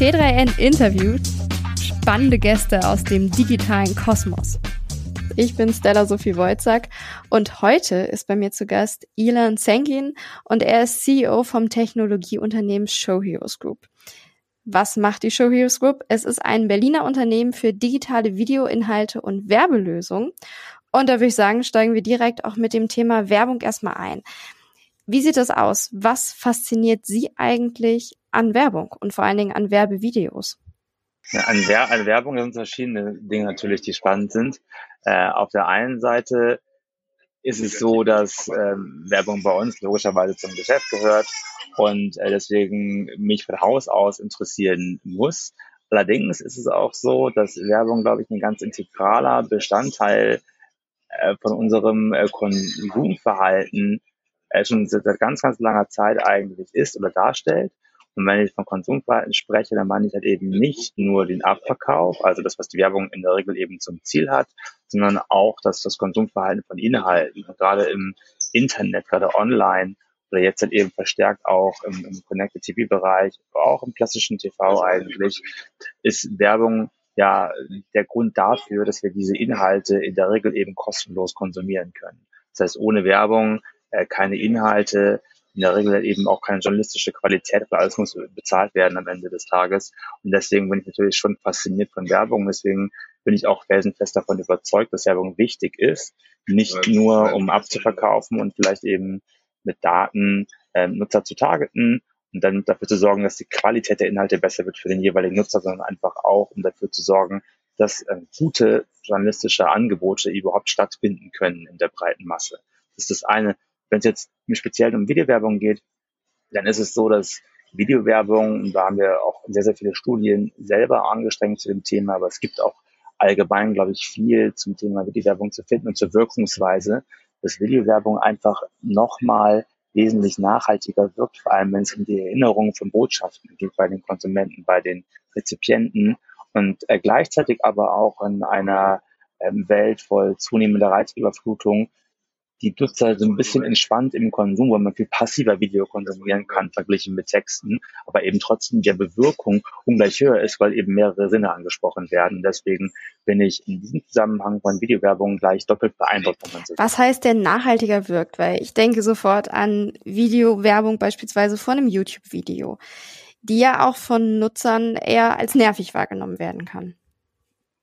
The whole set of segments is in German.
T3N interviewt spannende Gäste aus dem digitalen Kosmos. Ich bin Stella Sophie Wojcak und heute ist bei mir zu Gast Ilan Zengin und er ist CEO vom Technologieunternehmen Show Heroes Group. Was macht die Show Heroes Group? Es ist ein Berliner Unternehmen für digitale Videoinhalte und Werbelösungen. Und da würde ich sagen, steigen wir direkt auch mit dem Thema Werbung erstmal ein. Wie sieht das aus? Was fasziniert Sie eigentlich an Werbung und vor allen Dingen an Werbevideos? Ja, an, Wer an Werbung sind verschiedene Dinge natürlich, die spannend sind. Äh, auf der einen Seite ist es so, dass ähm, Werbung bei uns logischerweise zum Geschäft gehört und äh, deswegen mich von Haus aus interessieren muss. Allerdings ist es auch so, dass Werbung, glaube ich, ein ganz integraler Bestandteil äh, von unserem äh, Konsumverhalten äh, schon seit ganz, ganz langer Zeit eigentlich ist oder darstellt. Und wenn ich von Konsumverhalten spreche, dann meine ich halt eben nicht nur den Abverkauf, also das, was die Werbung in der Regel eben zum Ziel hat, sondern auch dass das Konsumverhalten von Inhalten. Gerade im Internet, gerade online oder jetzt halt eben verstärkt auch im, im Connected TV-Bereich, auch im klassischen TV eigentlich, ist Werbung ja der Grund dafür, dass wir diese Inhalte in der Regel eben kostenlos konsumieren können. Das heißt, ohne Werbung äh, keine Inhalte, in der Regel eben auch keine journalistische Qualität, weil alles muss bezahlt werden am Ende des Tages. Und deswegen bin ich natürlich schon fasziniert von Werbung. Deswegen bin ich auch felsenfest davon überzeugt, dass Werbung wichtig ist. Nicht nur, um abzuverkaufen und vielleicht eben mit Daten äh, Nutzer zu targeten und dann dafür zu sorgen, dass die Qualität der Inhalte besser wird für den jeweiligen Nutzer, sondern einfach auch, um dafür zu sorgen, dass äh, gute journalistische Angebote überhaupt stattfinden können in der breiten Masse. Das ist das eine. Wenn es jetzt speziell um Videowerbung geht, dann ist es so, dass Videowerbung, da haben wir auch sehr, sehr viele Studien selber angestrengt zu dem Thema, aber es gibt auch allgemein, glaube ich, viel zum Thema Videowerbung zu finden und zur Wirkungsweise, dass Videowerbung einfach nochmal wesentlich nachhaltiger wirkt, vor allem wenn es um die Erinnerung von Botschaften geht bei den Konsumenten, bei den Rezipienten und äh, gleichzeitig aber auch in einer ähm, Welt voll zunehmender Reizüberflutung die Nutzer so ein bisschen entspannt im Konsum, weil man viel passiver Video konsumieren kann, verglichen mit Texten, aber eben trotzdem die Bewirkung ungleich höher ist, weil eben mehrere Sinne angesprochen werden. Deswegen bin ich in diesem Zusammenhang von Videowerbung gleich doppelt beeindruckt. Was heißt denn nachhaltiger wirkt? Weil ich denke sofort an Videowerbung beispielsweise von einem YouTube-Video, die ja auch von Nutzern eher als nervig wahrgenommen werden kann.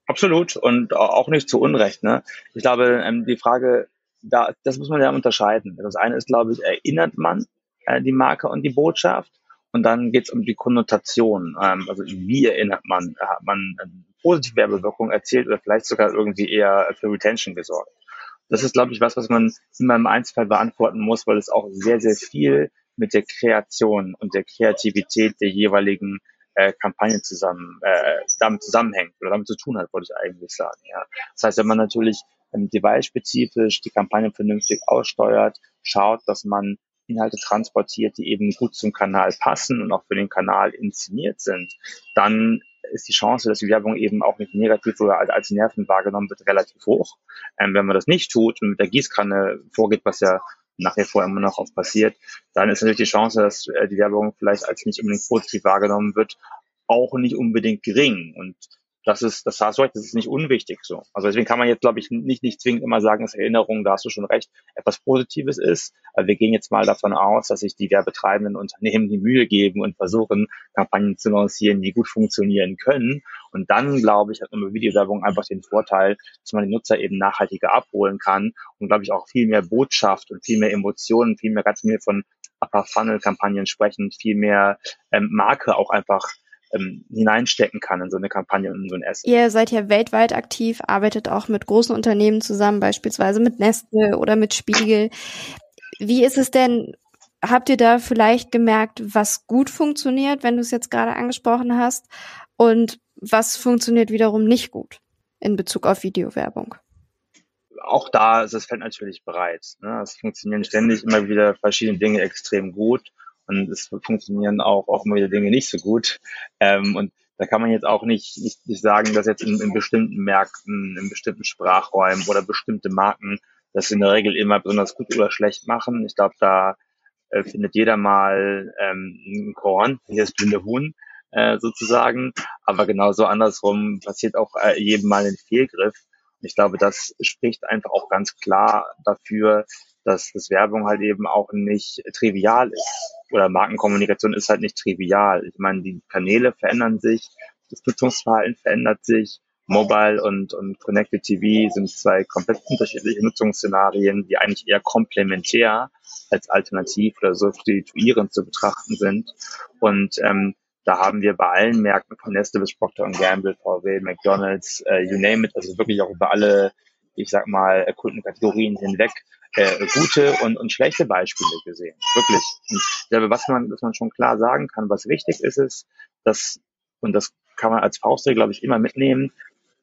Absolut und auch nicht zu Unrecht. Ne? Ich glaube, ähm, die Frage da, das muss man ja unterscheiden. Das eine ist, glaube ich, erinnert man äh, die Marke und die Botschaft und dann geht es um die Konnotation. Ähm, also wie erinnert man? Hat man eine positive Werbewirkung erzielt oder vielleicht sogar irgendwie eher für Retention gesorgt? Das ist, glaube ich, was, was man in meinem Einzelfall beantworten muss, weil es auch sehr, sehr viel mit der Kreation und der Kreativität der jeweiligen äh, Kampagne zusammen, äh, damit zusammenhängt oder damit zu tun hat, wollte ich eigentlich sagen. Ja. Das heißt, wenn man natürlich ähm, device-spezifisch die Kampagne vernünftig aussteuert, schaut, dass man Inhalte transportiert, die eben gut zum Kanal passen und auch für den Kanal inszeniert sind, dann ist die Chance, dass die Werbung eben auch nicht negativ oder als Nerven wahrgenommen wird, relativ hoch. Ähm, wenn man das nicht tut und mit der Gießkanne vorgeht, was ja nach wie vor immer noch oft passiert, dann ist natürlich die Chance, dass äh, die Werbung vielleicht als nicht unbedingt positiv wahrgenommen wird, auch nicht unbedingt gering. Und das ist, das hast du recht, das ist nicht unwichtig so. Also deswegen kann man jetzt, glaube ich, nicht, nicht zwingend immer sagen, dass Erinnerung, da hast du schon recht, etwas Positives ist. Aber wir gehen jetzt mal davon aus, dass sich die werbetreibenden Unternehmen die Mühe geben und versuchen, Kampagnen zu lancieren, die gut funktionieren können. Und dann, glaube ich, hat man mit Videowerbung einfach den Vorteil, dass man die Nutzer eben nachhaltiger abholen kann und, glaube ich, auch viel mehr Botschaft und viel mehr Emotionen, viel mehr ganz viel von Upper Funnel Kampagnen sprechen, viel mehr ähm, Marke auch einfach ähm, hineinstecken kann in so eine Kampagne und in so ein Asset. Ihr seid ja weltweit aktiv, arbeitet auch mit großen Unternehmen zusammen, beispielsweise mit Nestle oder mit Spiegel. Wie ist es denn, habt ihr da vielleicht gemerkt, was gut funktioniert, wenn du es jetzt gerade angesprochen hast, und was funktioniert wiederum nicht gut in Bezug auf Videowerbung? Auch da ist das Feld natürlich bereit. Ne? Es funktionieren ständig immer wieder verschiedene Dinge extrem gut und es funktionieren auch, immer wieder Dinge nicht so gut. Ähm, und da kann man jetzt auch nicht, nicht, nicht sagen, dass jetzt in, in bestimmten Märkten, in bestimmten Sprachräumen oder bestimmte Marken das in der Regel immer besonders gut oder schlecht machen. Ich glaube, da äh, findet jeder mal ähm, ein Korn, hier ist blinde Huhn. äh, sozusagen. Aber genauso andersrum passiert auch äh, jedem Mal ein Fehlgriff. Und ich glaube, das spricht einfach auch ganz klar dafür, dass das Werbung halt eben auch nicht trivial ist. Oder Markenkommunikation ist halt nicht trivial. Ich meine, die Kanäle verändern sich, das Nutzungsverhalten verändert sich. Mobile und, und Connected TV sind zwei komplett unterschiedliche Nutzungsszenarien, die eigentlich eher komplementär als alternativ oder substituierend zu betrachten sind. Und ähm, da haben wir bei allen Märkten von Nestle bis Procter Gamble, VW, McDonald's, äh, you name it, also wirklich auch über alle, ich sag mal, Kundenkategorien hinweg äh, gute und, und schlechte Beispiele gesehen. Wirklich. Und ich glaube, was man, was man schon klar sagen kann, was wichtig ist, ist, dass, und das kann man als Faustregel, glaube ich, immer mitnehmen,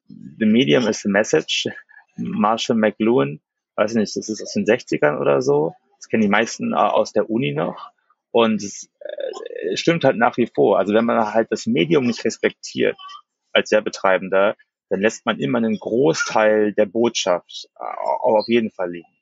the medium is the message. Marshall McLuhan, weiß ich nicht, das ist aus den 60ern oder so. Das kennen die meisten äh, aus der Uni noch. Und es äh, stimmt halt nach wie vor. Also wenn man halt das Medium nicht respektiert als Werbetreibender, dann lässt man immer einen Großteil der Botschaft äh, auf jeden Fall liegen.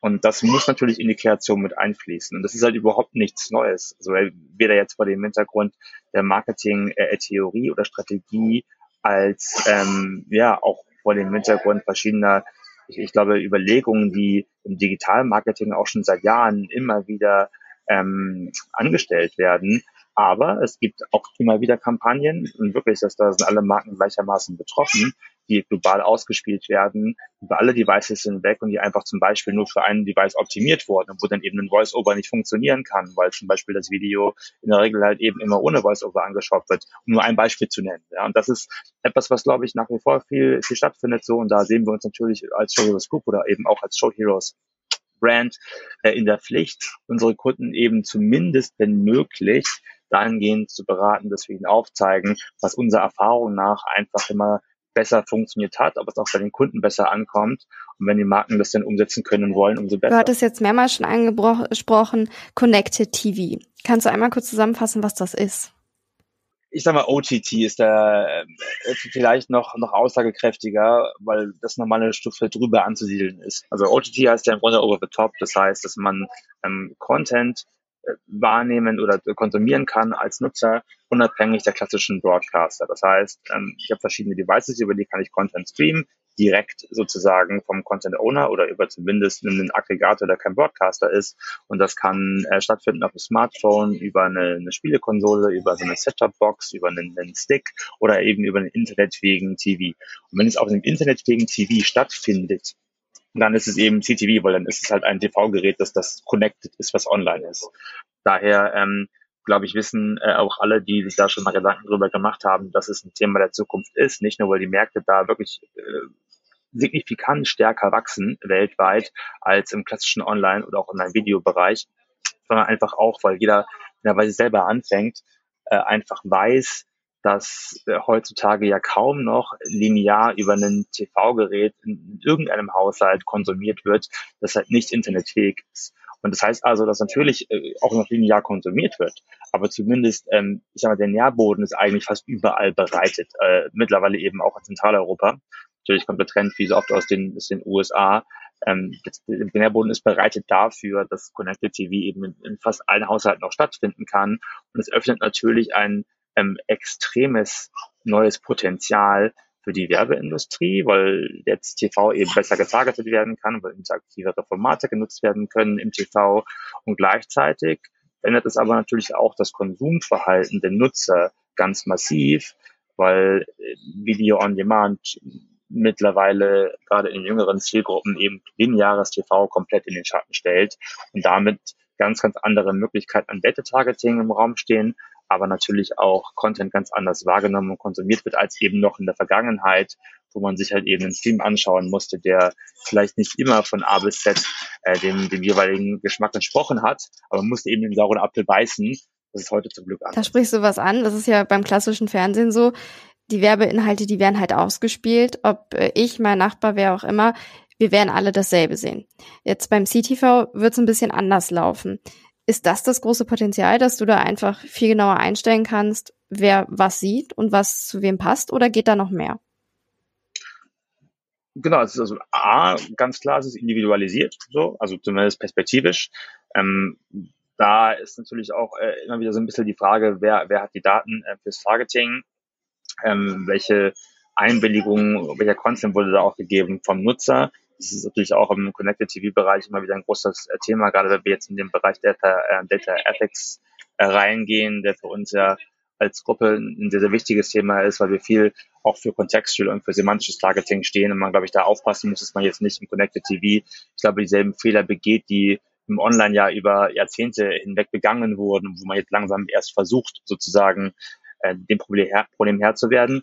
Und das muss natürlich in die Kreation mit einfließen. Und das ist halt überhaupt nichts Neues. Also weder jetzt vor dem Hintergrund der Marketing-Theorie äh, oder Strategie als ähm, ja auch vor dem Hintergrund verschiedener, ich, ich glaube, Überlegungen, die im Digitalmarketing auch schon seit Jahren immer wieder ähm, angestellt werden. Aber es gibt auch immer wieder Kampagnen und wirklich, dass da sind alle Marken gleichermaßen betroffen, die global ausgespielt werden, über alle Devices hinweg und die einfach zum Beispiel nur für einen Device optimiert wurden, wo dann eben ein Voice-Over nicht funktionieren kann, weil zum Beispiel das Video in der Regel halt eben immer ohne Voice-Over angeschaut wird, um nur ein Beispiel zu nennen. Ja, und das ist etwas, was, glaube ich, nach wie vor viel, viel stattfindet so und da sehen wir uns natürlich als Show Heroes Group oder eben auch als Show Heroes Brand äh, in der Pflicht, unsere Kunden eben zumindest, wenn möglich, dahingehend zu beraten, dass wir ihnen aufzeigen, was unserer Erfahrung nach einfach immer besser funktioniert hat, aber es auch bei den Kunden besser ankommt. Und wenn die Marken das dann umsetzen können wollen, umso besser. Du hattest jetzt mehrmals schon angesprochen, Connected TV. Kannst du einmal kurz zusammenfassen, was das ist? Ich sag mal, OTT ist da äh, vielleicht noch, noch aussagekräftiger, weil das nochmal eine Stufe drüber anzusiedeln ist. Also OTT heißt ja im Grunde over the top. Das heißt, dass man ähm, Content wahrnehmen oder konsumieren kann als Nutzer, unabhängig der klassischen Broadcaster. Das heißt, ähm, ich habe verschiedene Devices, über die kann ich Content streamen, direkt sozusagen vom Content Owner oder über zumindest einen Aggregator, der kein Broadcaster ist. Und das kann äh, stattfinden auf dem Smartphone, über eine, eine Spielekonsole, über so eine Setup-Box, über einen, einen, Stick oder eben über einen internetfähigen TV. Und wenn es auf einem internetfähigen TV stattfindet, dann ist es eben CTV, weil dann ist es halt ein TV-Gerät, das das connected ist, was online ist. Daher, ähm, glaube ich, wissen äh, auch alle, die sich da schon mal Gedanken drüber gemacht haben, dass es ein Thema der Zukunft ist. Nicht nur, weil die Märkte da wirklich äh, signifikant stärker wachsen weltweit als im klassischen Online- oder auch Online-Videobereich, sondern einfach auch, weil jeder, weil sie selber anfängt, äh, einfach weiß, dass äh, heutzutage ja kaum noch linear über ein TV-Gerät in irgendeinem Haushalt konsumiert wird, das halt nicht internetfähig ist. Und das heißt also, dass natürlich äh, auch noch linear konsumiert wird, aber zumindest, ähm, ich sag mal, der Nährboden ist eigentlich fast überall bereitet, äh, mittlerweile eben auch in Zentraleuropa. Natürlich kommt der Trend wie so oft aus den, aus den USA. Ähm, der Nährboden ist bereitet dafür, dass Connected TV eben in, in fast allen Haushalten auch stattfinden kann. Und es öffnet natürlich ein ähm, extremes neues Potenzial für die Werbeindustrie, weil jetzt TV eben besser getargetet werden kann, weil interaktivere Formate genutzt werden können im TV und gleichzeitig ändert es aber natürlich auch das Konsumverhalten der Nutzer ganz massiv, weil äh, Video on Demand mittlerweile gerade in jüngeren Zielgruppen eben lineares TV komplett in den Schatten stellt und damit ganz, ganz andere Möglichkeiten an Data-Targeting im Raum stehen, aber natürlich auch Content ganz anders wahrgenommen und konsumiert wird als eben noch in der Vergangenheit, wo man sich halt eben einen Film anschauen musste, der vielleicht nicht immer von A bis Z äh, dem, dem jeweiligen Geschmack entsprochen hat, aber man musste eben den sauren Apfel beißen. Das ist heute zum Glück anders. Da sprichst du was an. Das ist ja beim klassischen Fernsehen so. Die Werbeinhalte, die werden halt ausgespielt. Ob äh, ich, mein Nachbar, wer auch immer, wir werden alle dasselbe sehen. Jetzt beim CTV wird es ein bisschen anders laufen. Ist das das große Potenzial, dass du da einfach viel genauer einstellen kannst, wer was sieht und was zu wem passt, oder geht da noch mehr? Genau, es ist also A, ganz klar, es ist individualisiert, so, also zumindest perspektivisch. Ähm, da ist natürlich auch äh, immer wieder so ein bisschen die Frage, wer, wer hat die Daten äh, fürs Targeting, ähm, welche Einwilligung, welcher Content wurde da auch gegeben vom Nutzer. Das ist natürlich auch im Connected TV-Bereich immer wieder ein großes äh, Thema, gerade wenn wir jetzt in den Bereich Data, äh, Data Ethics äh, reingehen, der für uns ja als Gruppe ein sehr, sehr wichtiges Thema ist, weil wir viel auch für Kontextual und für semantisches Targeting stehen und man, glaube ich, da aufpassen muss, dass man jetzt nicht im Connected TV, ich glaube, dieselben Fehler begeht, die im Online ja über Jahrzehnte hinweg begangen wurden, wo man jetzt langsam erst versucht, sozusagen äh, dem Problem Her, Problem Herr zu werden.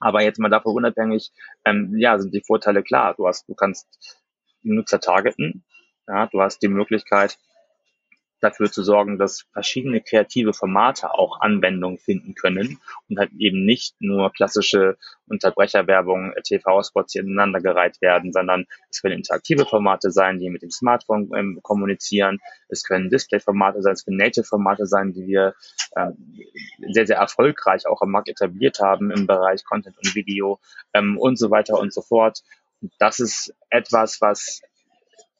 Aber jetzt mal davon unabhängig, ähm, ja, sind die Vorteile klar. Du hast, du kannst Nutzer targeten, ja, du hast die Möglichkeit, dafür zu sorgen, dass verschiedene kreative Formate auch Anwendung finden können und halt eben nicht nur klassische Unterbrecherwerbung, äh, TV-Spots hier ineinandergereiht werden, sondern es können interaktive Formate sein, die mit dem Smartphone ähm, kommunizieren. Es können Display-Formate sein, es können Native-Formate sein, die wir ähm, sehr, sehr erfolgreich auch am Markt etabliert haben im Bereich Content und Video ähm, und so weiter und so fort. Und das ist etwas, was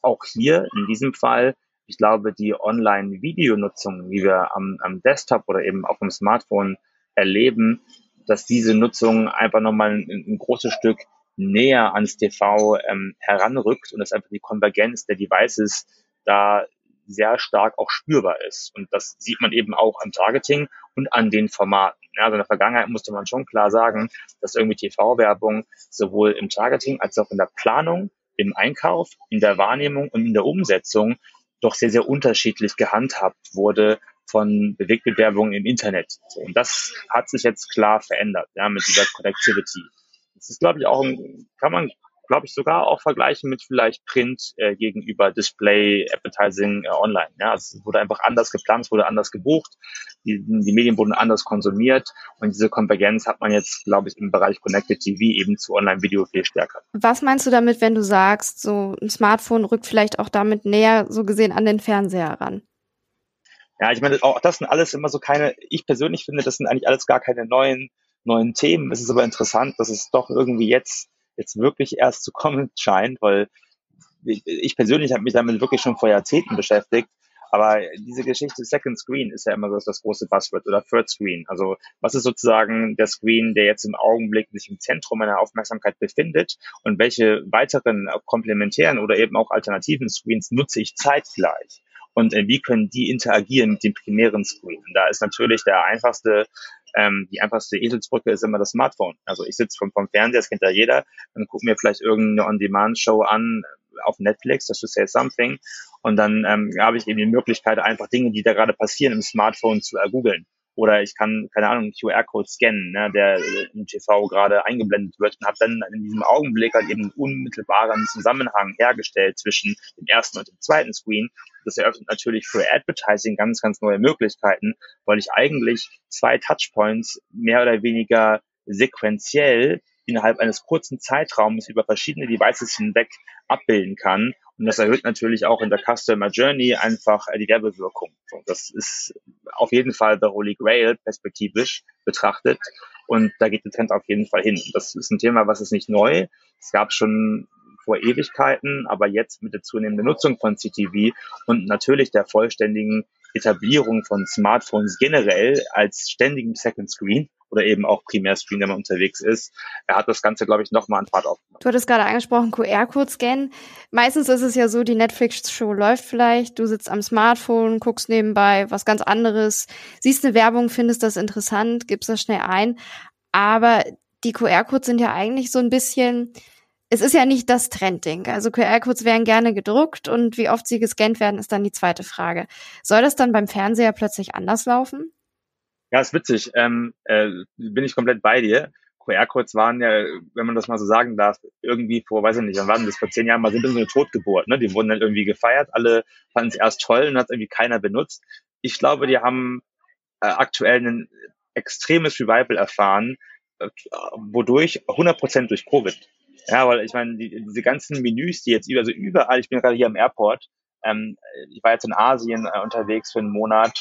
auch hier in diesem Fall ich glaube, die Online-Videonutzung, wie wir am, am Desktop oder eben auf dem Smartphone erleben, dass diese Nutzung einfach nochmal ein, ein großes Stück näher ans TV ähm, heranrückt und dass einfach die Konvergenz der Devices da sehr stark auch spürbar ist. Und das sieht man eben auch am Targeting und an den Formaten. Also in der Vergangenheit musste man schon klar sagen, dass irgendwie TV-Werbung sowohl im Targeting als auch in der Planung, im Einkauf, in der Wahrnehmung und in der Umsetzung doch sehr, sehr unterschiedlich gehandhabt wurde von Bewegtbewerbung im Internet. Und das hat sich jetzt klar verändert, ja, mit dieser Connectivity. Das ist, glaube ich, auch, ein, kann man, glaube ich, sogar auch vergleichen mit vielleicht Print äh, gegenüber Display, Advertising äh, online. Ja, es wurde einfach anders geplant, es wurde anders gebucht, die, die Medien wurden anders konsumiert und diese Konvergenz hat man jetzt, glaube ich, im Bereich Connected TV eben zu Online-Video viel stärker. Was meinst du damit, wenn du sagst, so ein Smartphone rückt vielleicht auch damit näher, so gesehen, an den Fernseher ran? Ja, ich meine, auch das sind alles immer so keine, ich persönlich finde, das sind eigentlich alles gar keine neuen, neuen Themen. Es ist aber interessant, dass es doch irgendwie jetzt, jetzt wirklich erst zu kommen scheint, weil ich persönlich habe mich damit wirklich schon vor Jahrzehnten beschäftigt. Aber diese Geschichte Second Screen ist ja immer so das große Buzzword oder Third Screen. Also was ist sozusagen der Screen, der jetzt im Augenblick sich im Zentrum meiner Aufmerksamkeit befindet und welche weiteren komplementären oder eben auch alternativen Screens nutze ich zeitgleich? Und äh, wie können die interagieren mit dem primären Screen. Und da ist natürlich der einfachste, ähm, die einfachste Eselsbrücke ist immer das Smartphone. Also ich sitze vom, vom Fernseher, das kennt ja jeder, dann gucke mir vielleicht irgendeine On-Demand-Show an auf Netflix, das ist Say Something. Und dann ähm, habe ich eben die Möglichkeit, einfach Dinge, die da gerade passieren, im Smartphone zu ergoogeln. Oder ich kann, keine Ahnung, QR-Code scannen, ne, der im TV gerade eingeblendet wird und habe dann in diesem Augenblick halt eben einen unmittelbaren Zusammenhang hergestellt zwischen dem ersten und dem zweiten Screen. Das eröffnet natürlich für Advertising ganz, ganz neue Möglichkeiten, weil ich eigentlich zwei Touchpoints mehr oder weniger sequenziell innerhalb eines kurzen Zeitraums über verschiedene Devices hinweg abbilden kann und das erhöht natürlich auch in der Customer Journey einfach die Werbewirkung. Das ist auf jeden Fall der Holy Grail perspektivisch betrachtet. Und da geht der Trend auf jeden Fall hin. Das ist ein Thema, was ist nicht neu. Es gab schon vor Ewigkeiten, aber jetzt mit der zunehmenden Nutzung von CTV und natürlich der vollständigen Etablierung von Smartphones generell als ständigen Second Screen oder eben auch Primärscreen, wenn man unterwegs ist. Er hat das Ganze, glaube ich, nochmal an Fahrt aufgenommen. Du hattest gerade angesprochen, QR-Code scannen. Meistens ist es ja so, die Netflix-Show läuft vielleicht, du sitzt am Smartphone, guckst nebenbei was ganz anderes, siehst eine Werbung, findest das interessant, gibst das schnell ein. Aber die QR-Codes sind ja eigentlich so ein bisschen, es ist ja nicht das Trendding. Also QR-Codes werden gerne gedruckt und wie oft sie gescannt werden, ist dann die zweite Frage. Soll das dann beim Fernseher plötzlich anders laufen? Ja, ist witzig. Ähm, äh, bin ich komplett bei dir. QR-Codes waren ja, wenn man das mal so sagen darf, irgendwie vor, weiß ich nicht, wann waren das, vor zehn Jahren mal so eine Totgeburt. Ne? Die wurden dann irgendwie gefeiert, alle fanden es erst toll und hat irgendwie keiner benutzt. Ich glaube, die haben äh, aktuell ein extremes Revival erfahren, äh, wodurch 100% durch Covid. Ja, weil ich meine, die, diese ganzen Menüs, die jetzt über, also überall, ich bin gerade hier am Airport, ähm, ich war jetzt in Asien äh, unterwegs für einen Monat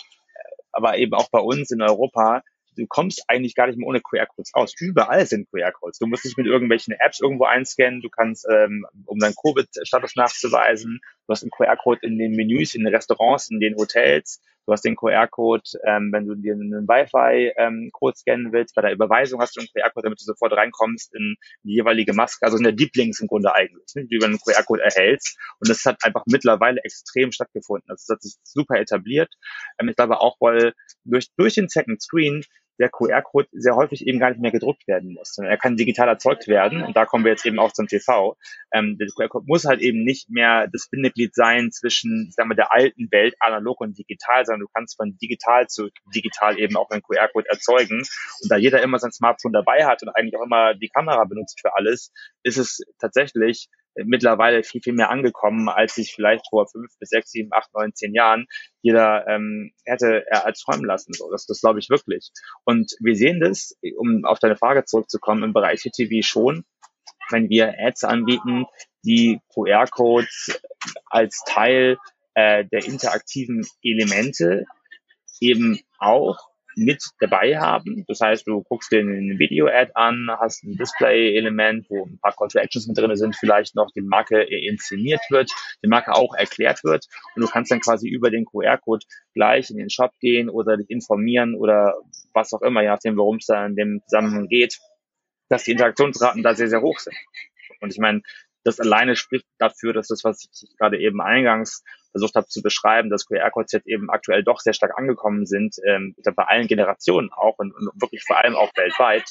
aber eben auch bei uns in Europa, du kommst eigentlich gar nicht mehr ohne QR-Codes aus. Überall sind QR-Codes. Du musst dich mit irgendwelchen Apps irgendwo einscannen. Du kannst, ähm, um deinen Covid-Status nachzuweisen, du hast einen QR-Code in den Menüs, in den Restaurants, in den Hotels. Du hast den QR-Code, ähm, wenn du dir einen Wi-Fi-Code ähm, scannen willst. Bei der Überweisung hast du einen QR-Code, damit du sofort reinkommst in die jeweilige Maske. Also in der Deep Links im Grunde eigentlich, ne, die du über einen QR-Code erhältst. Und das hat einfach mittlerweile extrem stattgefunden. Also es hat sich super etabliert. Ähm, ich glaube auch, weil durch, durch den Second Screen der QR-Code sehr häufig eben gar nicht mehr gedruckt werden muss. Er kann digital erzeugt werden und da kommen wir jetzt eben auch zum TV. Ähm, der QR-Code muss halt eben nicht mehr das Bindeglied sein zwischen, ich sag mal, der alten Welt, analog und digital, sondern du kannst von digital zu digital eben auch einen QR-Code erzeugen. Und da jeder immer sein Smartphone dabei hat und eigentlich auch immer die Kamera benutzt für alles, ist es tatsächlich mittlerweile viel, viel mehr angekommen, als sich vielleicht vor fünf bis sechs, sieben, acht, neun, zehn Jahren jeder ähm, hätte er als träumen lassen. So, das, das glaube ich wirklich. Und wir sehen das, um auf deine Frage zurückzukommen, im Bereich TV schon, wenn wir Ads anbieten, die QR-Codes als Teil äh, der interaktiven Elemente eben auch mit dabei haben. Das heißt, du guckst dir ein Video-Ad an, hast ein Display-Element, wo ein paar Call to Actions mit drin sind, vielleicht noch die Marke inszeniert wird, die Marke auch erklärt wird und du kannst dann quasi über den QR-Code gleich in den Shop gehen oder dich informieren oder was auch immer, je nachdem, worum es da in dem Zusammenhang geht, dass die Interaktionsraten da sehr, sehr hoch sind. Und ich meine, das alleine spricht dafür, dass das, was ich gerade eben eingangs versucht habe zu beschreiben, dass QR-Codes jetzt eben aktuell doch sehr stark angekommen sind, ähm, bei allen Generationen auch und, und wirklich vor allem auch weltweit.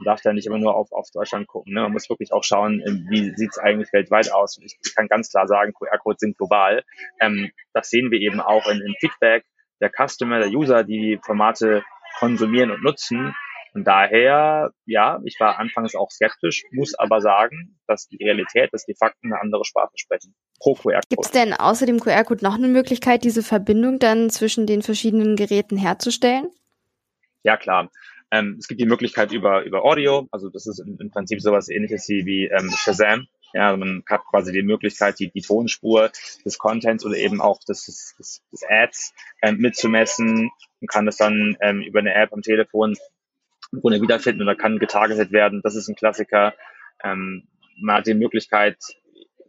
Man darf da nicht immer nur auf, auf Deutschland gucken. Ne? Man muss wirklich auch schauen, ähm, wie sieht es eigentlich weltweit aus. Ich, ich kann ganz klar sagen, QR-Codes sind global. Ähm, das sehen wir eben auch in, in Feedback der Customer, der User, die die Formate konsumieren und nutzen. Und daher, ja, ich war anfangs auch skeptisch, muss aber sagen, dass die Realität, dass die Fakten eine andere Sprache sprechen. Pro QR-Code. Gibt es denn außer dem QR-Code noch eine Möglichkeit, diese Verbindung dann zwischen den verschiedenen Geräten herzustellen? Ja, klar. Ähm, es gibt die Möglichkeit über, über Audio, also das ist im, im Prinzip sowas ähnliches wie, wie ähm, Shazam. Ja, also man hat quasi die Möglichkeit, die, die Tonspur des Contents oder eben auch des, des, des Ads ähm, mitzumessen und kann das dann ähm, über eine App am Telefon ohne wiederfinden oder kann getargetet werden. Das ist ein Klassiker. Ähm, man hat die Möglichkeit,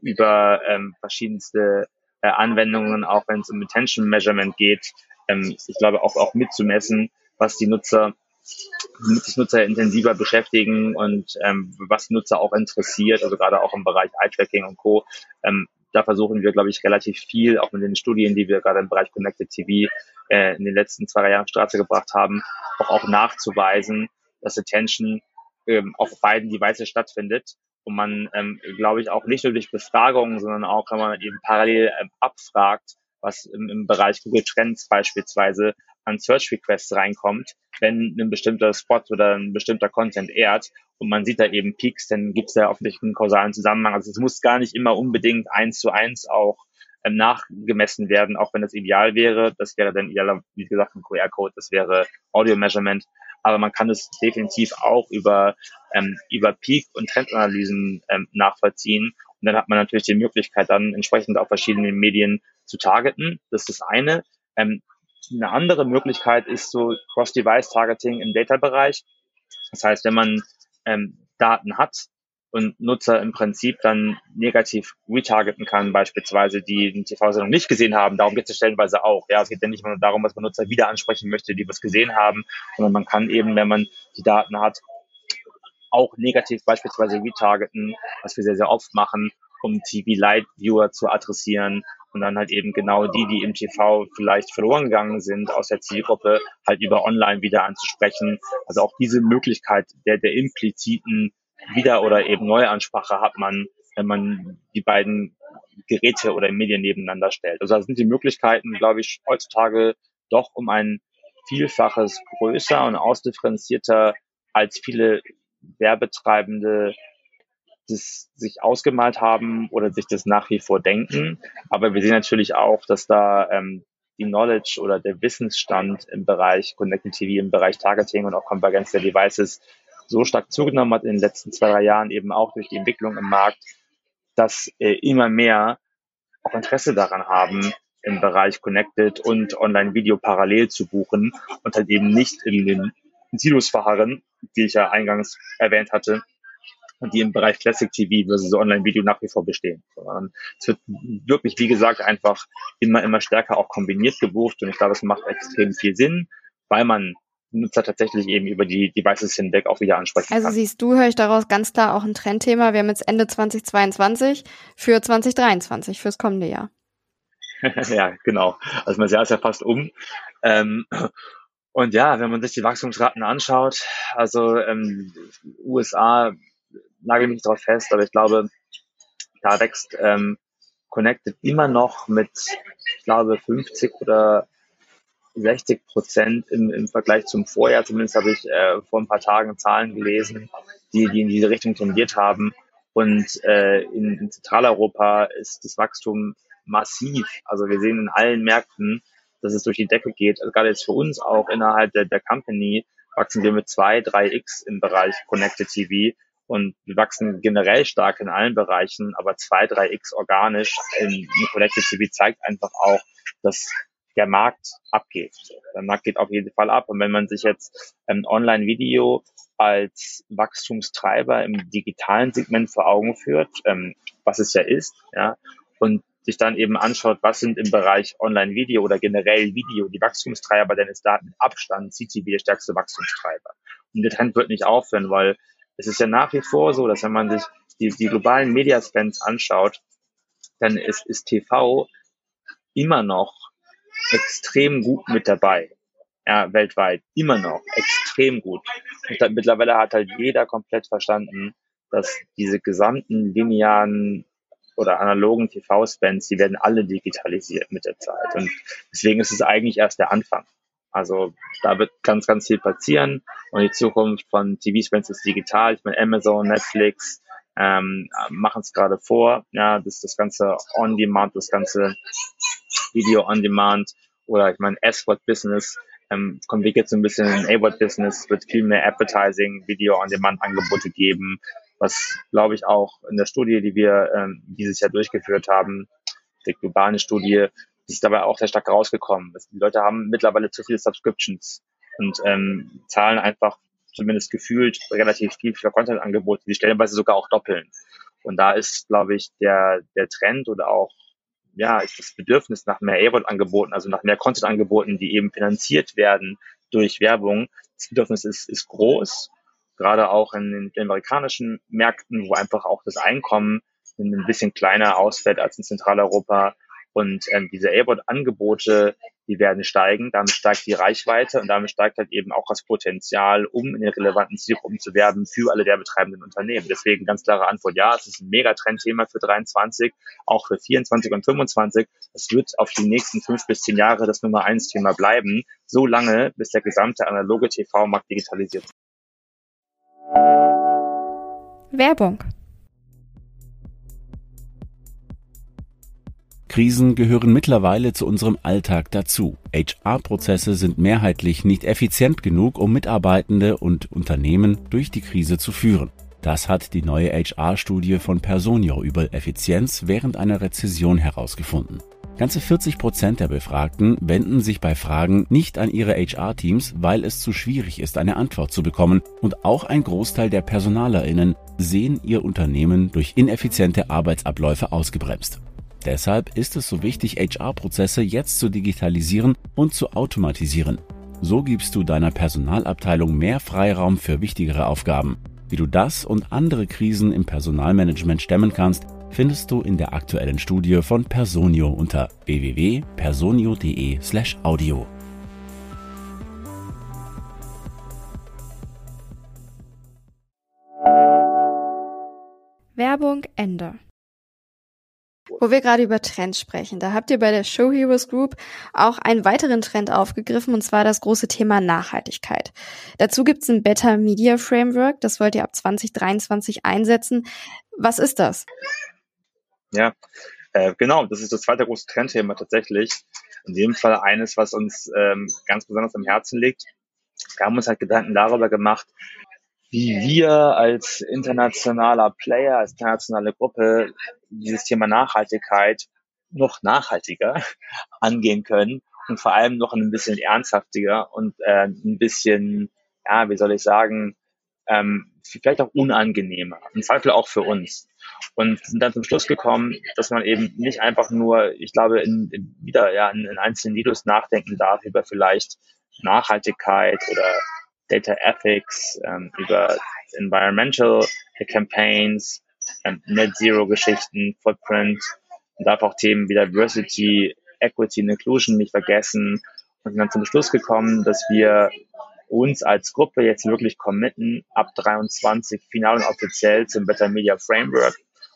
über ähm, verschiedenste äh, Anwendungen, auch wenn es um Attention Measurement geht, ähm, ich glaube auch, auch mitzumessen, was die Nutzer sich Nutzer intensiver beschäftigen und ähm, was Nutzer auch interessiert, also gerade auch im Bereich Eye-Tracking und Co. Ähm, da versuchen wir, glaube ich, relativ viel, auch mit den Studien, die wir gerade im Bereich Connected TV äh, in den letzten zwei Jahren auf Straße gebracht haben, auch, auch nachzuweisen, dass Attention ähm, auf beiden Devices stattfindet und man, ähm, glaube ich, auch nicht nur durch Befragungen, sondern auch, wenn man eben parallel ähm, abfragt, was im, im Bereich Google Trends beispielsweise an Search Requests reinkommt, wenn ein bestimmter Spot oder ein bestimmter Content ehrt und man sieht da eben Peaks, dann gibt es da offensichtlich einen kausalen Zusammenhang. Also es muss gar nicht immer unbedingt eins zu eins auch ähm, nachgemessen werden, auch wenn das ideal wäre. Das wäre dann idealer, wie gesagt, ein QR-Code, das wäre Audio Measurement aber man kann es definitiv auch über, ähm, über Peak- und Trendanalysen ähm, nachvollziehen. Und dann hat man natürlich die Möglichkeit, dann entsprechend auf verschiedenen Medien zu targeten. Das ist das eine. Ähm, eine andere Möglichkeit ist so Cross-Device-Targeting im Data-Bereich. Das heißt, wenn man ähm, Daten hat, und Nutzer im Prinzip dann negativ retargeten kann, beispielsweise, die eine TV-Sendung nicht gesehen haben. Darum geht es stellenweise auch. Ja, es geht ja nicht nur darum, dass man Nutzer wieder ansprechen möchte, die was gesehen haben, sondern man kann eben, wenn man die Daten hat, auch negativ beispielsweise retargeten, was wir sehr, sehr oft machen, um TV-Light-Viewer zu adressieren und dann halt eben genau die, die im TV vielleicht verloren gegangen sind aus der Zielgruppe, halt über online wieder anzusprechen. Also auch diese Möglichkeit der, der impliziten wieder- oder eben Neuansprache hat man, wenn man die beiden Geräte oder Medien nebeneinander stellt. Also da sind die Möglichkeiten, glaube ich, heutzutage doch um ein Vielfaches größer und ausdifferenzierter, als viele Werbetreibende das sich ausgemalt haben oder sich das nach wie vor denken. Aber wir sehen natürlich auch, dass da ähm, die Knowledge oder der Wissensstand im Bereich Connected TV, im Bereich Targeting und auch Konvergenz der Devices so stark zugenommen hat in den letzten zwei, drei Jahren, eben auch durch die Entwicklung im Markt, dass äh, immer mehr auch Interesse daran haben, im Bereich Connected und Online-Video parallel zu buchen und halt eben nicht in den Silos verharren, die ich ja eingangs erwähnt hatte die im Bereich Classic TV versus Online-Video nach wie vor bestehen. Es wird wirklich, wie gesagt, einfach immer, immer stärker auch kombiniert gebucht und ich glaube, es macht extrem viel Sinn, weil man Nutzer tatsächlich eben über die Devices hinweg auch wieder ansprechen also kann. Also siehst du, höre ich daraus ganz klar auch ein Trendthema. Wir haben jetzt Ende 2022 für 2023, fürs kommende Jahr. ja, genau. Also mein Jahr ist ja fast um. Ähm, und ja, wenn man sich die Wachstumsraten anschaut, also ähm, USA, nagel mich drauf fest, aber ich glaube, da wächst ähm, Connected immer noch mit, ich glaube, 50 oder 60 Prozent im, im Vergleich zum Vorjahr. Zumindest habe ich äh, vor ein paar Tagen Zahlen gelesen, die, die in diese Richtung tendiert haben. Und äh, in, in Zentraleuropa ist das Wachstum massiv. Also wir sehen in allen Märkten, dass es durch die Decke geht. Also gerade jetzt für uns auch innerhalb der, der Company wachsen wir mit zwei, drei X im Bereich Connected TV und wir wachsen generell stark in allen Bereichen, aber zwei, drei X organisch in Connected TV zeigt einfach auch, dass der Markt abgeht. Der Markt geht auf jeden Fall ab. Und wenn man sich jetzt ähm, Online-Video als Wachstumstreiber im digitalen Segment vor Augen führt, ähm, was es ja ist, ja, und sich dann eben anschaut, was sind im Bereich Online-Video oder generell Video die Wachstumstreiber, denn ist da mit Abstand CTV der stärkste Wachstumstreiber. Und der Trend wird nicht aufhören, weil es ist ja nach wie vor so, dass wenn man sich die, die globalen Media-Spends anschaut, dann ist, ist TV immer noch extrem gut mit dabei. Ja, weltweit. Immer noch. Extrem gut. Und dann, mittlerweile hat halt jeder komplett verstanden, dass diese gesamten linearen oder analogen TV-Spends, die werden alle digitalisiert mit der Zeit. Und deswegen ist es eigentlich erst der Anfang. Also da wird ganz, ganz viel passieren und die Zukunft von TV-Spends ist digital. Ich meine, Amazon, Netflix ähm, machen es gerade vor. Ja, das das ganze On-Demand, das ganze Video On-Demand oder ich meine S-Word-Business ähm, jetzt so ein bisschen in A-Word-Business, wird viel mehr Advertising, Video-On-Demand-Angebote geben was glaube ich auch in der Studie, die wir ähm, dieses Jahr durchgeführt haben, der globalen Studie, ist dabei auch sehr stark rausgekommen. Die Leute haben mittlerweile zu viele Subscriptions und ähm, zahlen einfach zumindest gefühlt relativ viel für Content-Angebote, die stellenweise sogar auch doppeln. Und da ist, glaube ich, der, der Trend oder auch ja, ist das Bedürfnis nach mehr AirPod-Angeboten, also nach mehr Content-Angeboten, die eben finanziert werden durch Werbung. Das Bedürfnis ist, ist groß gerade auch in den amerikanischen Märkten, wo einfach auch das Einkommen ein bisschen kleiner ausfällt als in Zentraleuropa. Und ähm, diese A-Bot-Angebote, die werden steigen, damit steigt die Reichweite und damit steigt halt eben auch das Potenzial, um in den relevanten Zielgruppen zu werben für alle der betreibenden Unternehmen. Deswegen ganz klare Antwort, ja, es ist ein Megatrendthema für 23, auch für 24 und 25. Es wird auf die nächsten fünf bis zehn Jahre das Nummer eins Thema bleiben, so lange, bis der gesamte analoge TV-Markt digitalisiert ist. Werbung. Krisen gehören mittlerweile zu unserem Alltag dazu. HR-Prozesse sind mehrheitlich nicht effizient genug, um Mitarbeitende und Unternehmen durch die Krise zu führen. Das hat die neue HR-Studie von Personio über Effizienz während einer Rezession herausgefunden. Ganze 40 Prozent der Befragten wenden sich bei Fragen nicht an ihre HR-Teams, weil es zu schwierig ist, eine Antwort zu bekommen. Und auch ein Großteil der PersonalerInnen sehen ihr Unternehmen durch ineffiziente Arbeitsabläufe ausgebremst. Deshalb ist es so wichtig, HR-Prozesse jetzt zu digitalisieren und zu automatisieren. So gibst du deiner Personalabteilung mehr Freiraum für wichtigere Aufgaben. Wie du das und andere Krisen im Personalmanagement stemmen kannst, findest du in der aktuellen Studie von Personio unter www.personio.de/audio. Werbung Ende. Wo wir gerade über Trends sprechen, da habt ihr bei der Show Heroes Group auch einen weiteren Trend aufgegriffen, und zwar das große Thema Nachhaltigkeit. Dazu gibt es ein Better Media Framework, das wollt ihr ab 2023 einsetzen. Was ist das? Ja, äh, genau, das ist das zweite große Trendthema tatsächlich. In dem Fall eines, was uns ähm, ganz besonders am Herzen liegt. Wir haben uns halt Gedanken darüber gemacht, wie wir als internationaler Player, als internationale Gruppe dieses Thema Nachhaltigkeit noch nachhaltiger angehen können und vor allem noch ein bisschen ernsthaftiger und äh, ein bisschen ja, wie soll ich sagen, ähm, vielleicht auch unangenehmer, im Zweifel auch für uns. Und sind dann zum Schluss gekommen, dass man eben nicht einfach nur, ich glaube, in, in wieder ja in, in einzelnen Videos nachdenken darf über vielleicht Nachhaltigkeit oder Data Ethics, ähm, über Environmental Campaigns, Net Zero Geschichten, Footprint, und darf auch Themen wie Diversity, Equity und Inclusion nicht vergessen und sind dann zum Schluss gekommen, dass wir uns als Gruppe jetzt wirklich committen, ab 23 final und offiziell zum Better Media Framework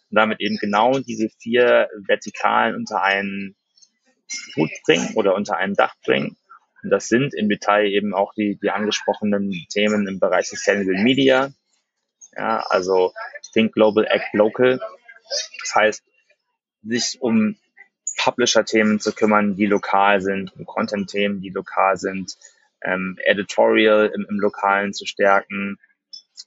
und damit eben genau diese vier Vertikalen unter einen Hut bringen oder unter ein Dach bringen. Und das sind im Detail eben auch die, die angesprochenen Themen im Bereich Sustainable Media. Ja, also Think Global, Act Local. Das heißt, sich um Publisher-Themen zu kümmern, die lokal sind, um Content-Themen, die lokal sind, ähm, Editorial im, im Lokalen zu stärken,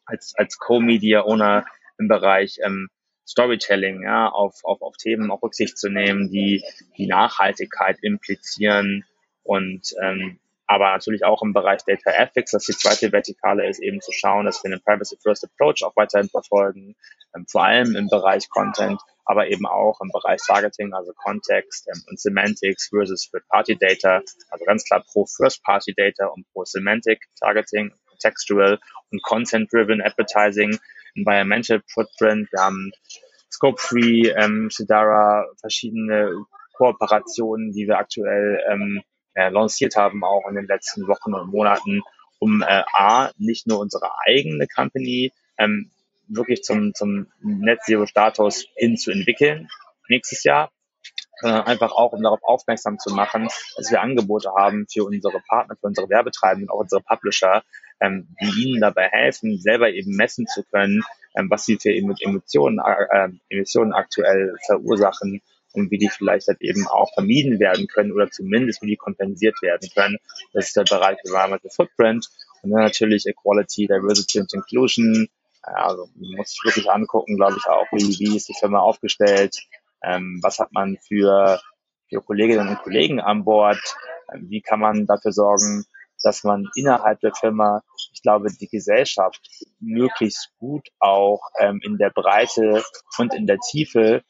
als, als Co-Media-Owner im Bereich ähm, Storytelling, ja, auf, auf, auf Themen auch Rücksicht zu nehmen, die die Nachhaltigkeit implizieren und ähm, aber natürlich auch im Bereich Data Ethics, dass die zweite Vertikale ist, eben zu schauen, dass wir einen Privacy First Approach auch weiterhin verfolgen, ähm, vor allem im Bereich Content, aber eben auch im Bereich Targeting, also Kontext ähm, und Semantics versus Third-Party Data, also ganz klar pro First-Party Data und pro Semantic Targeting, Contextual und Content-Driven Advertising, Environmental Footprint, wir haben Scope Free, ähm, Sidara, verschiedene Kooperationen, die wir aktuell ähm, äh, lanciert haben, auch in den letzten Wochen und Monaten, um äh, A, nicht nur unsere eigene Company ähm, wirklich zum, zum Net Zero Status hin zu entwickeln nächstes Jahr, sondern einfach auch, um darauf aufmerksam zu machen, dass wir Angebote haben für unsere Partner, für unsere Werbetreibenden, auch unsere Publisher, ähm, die ihnen dabei helfen, selber eben messen zu können, ähm, was sie für Emotionen, äh, Emissionen aktuell verursachen und wie die vielleicht halt eben auch vermieden werden können oder zumindest wie die kompensiert werden können. Das ist der Bereich Environmental Footprint und dann natürlich Equality, Diversity und Inclusion. Also muss sich wirklich angucken, glaube ich, auch, wie, wie ist die Firma aufgestellt, ähm, was hat man für, für Kolleginnen und Kollegen an Bord, ähm, wie kann man dafür sorgen, dass man innerhalb der Firma, ich glaube, die Gesellschaft möglichst gut auch ähm, in der Breite und in der Tiefe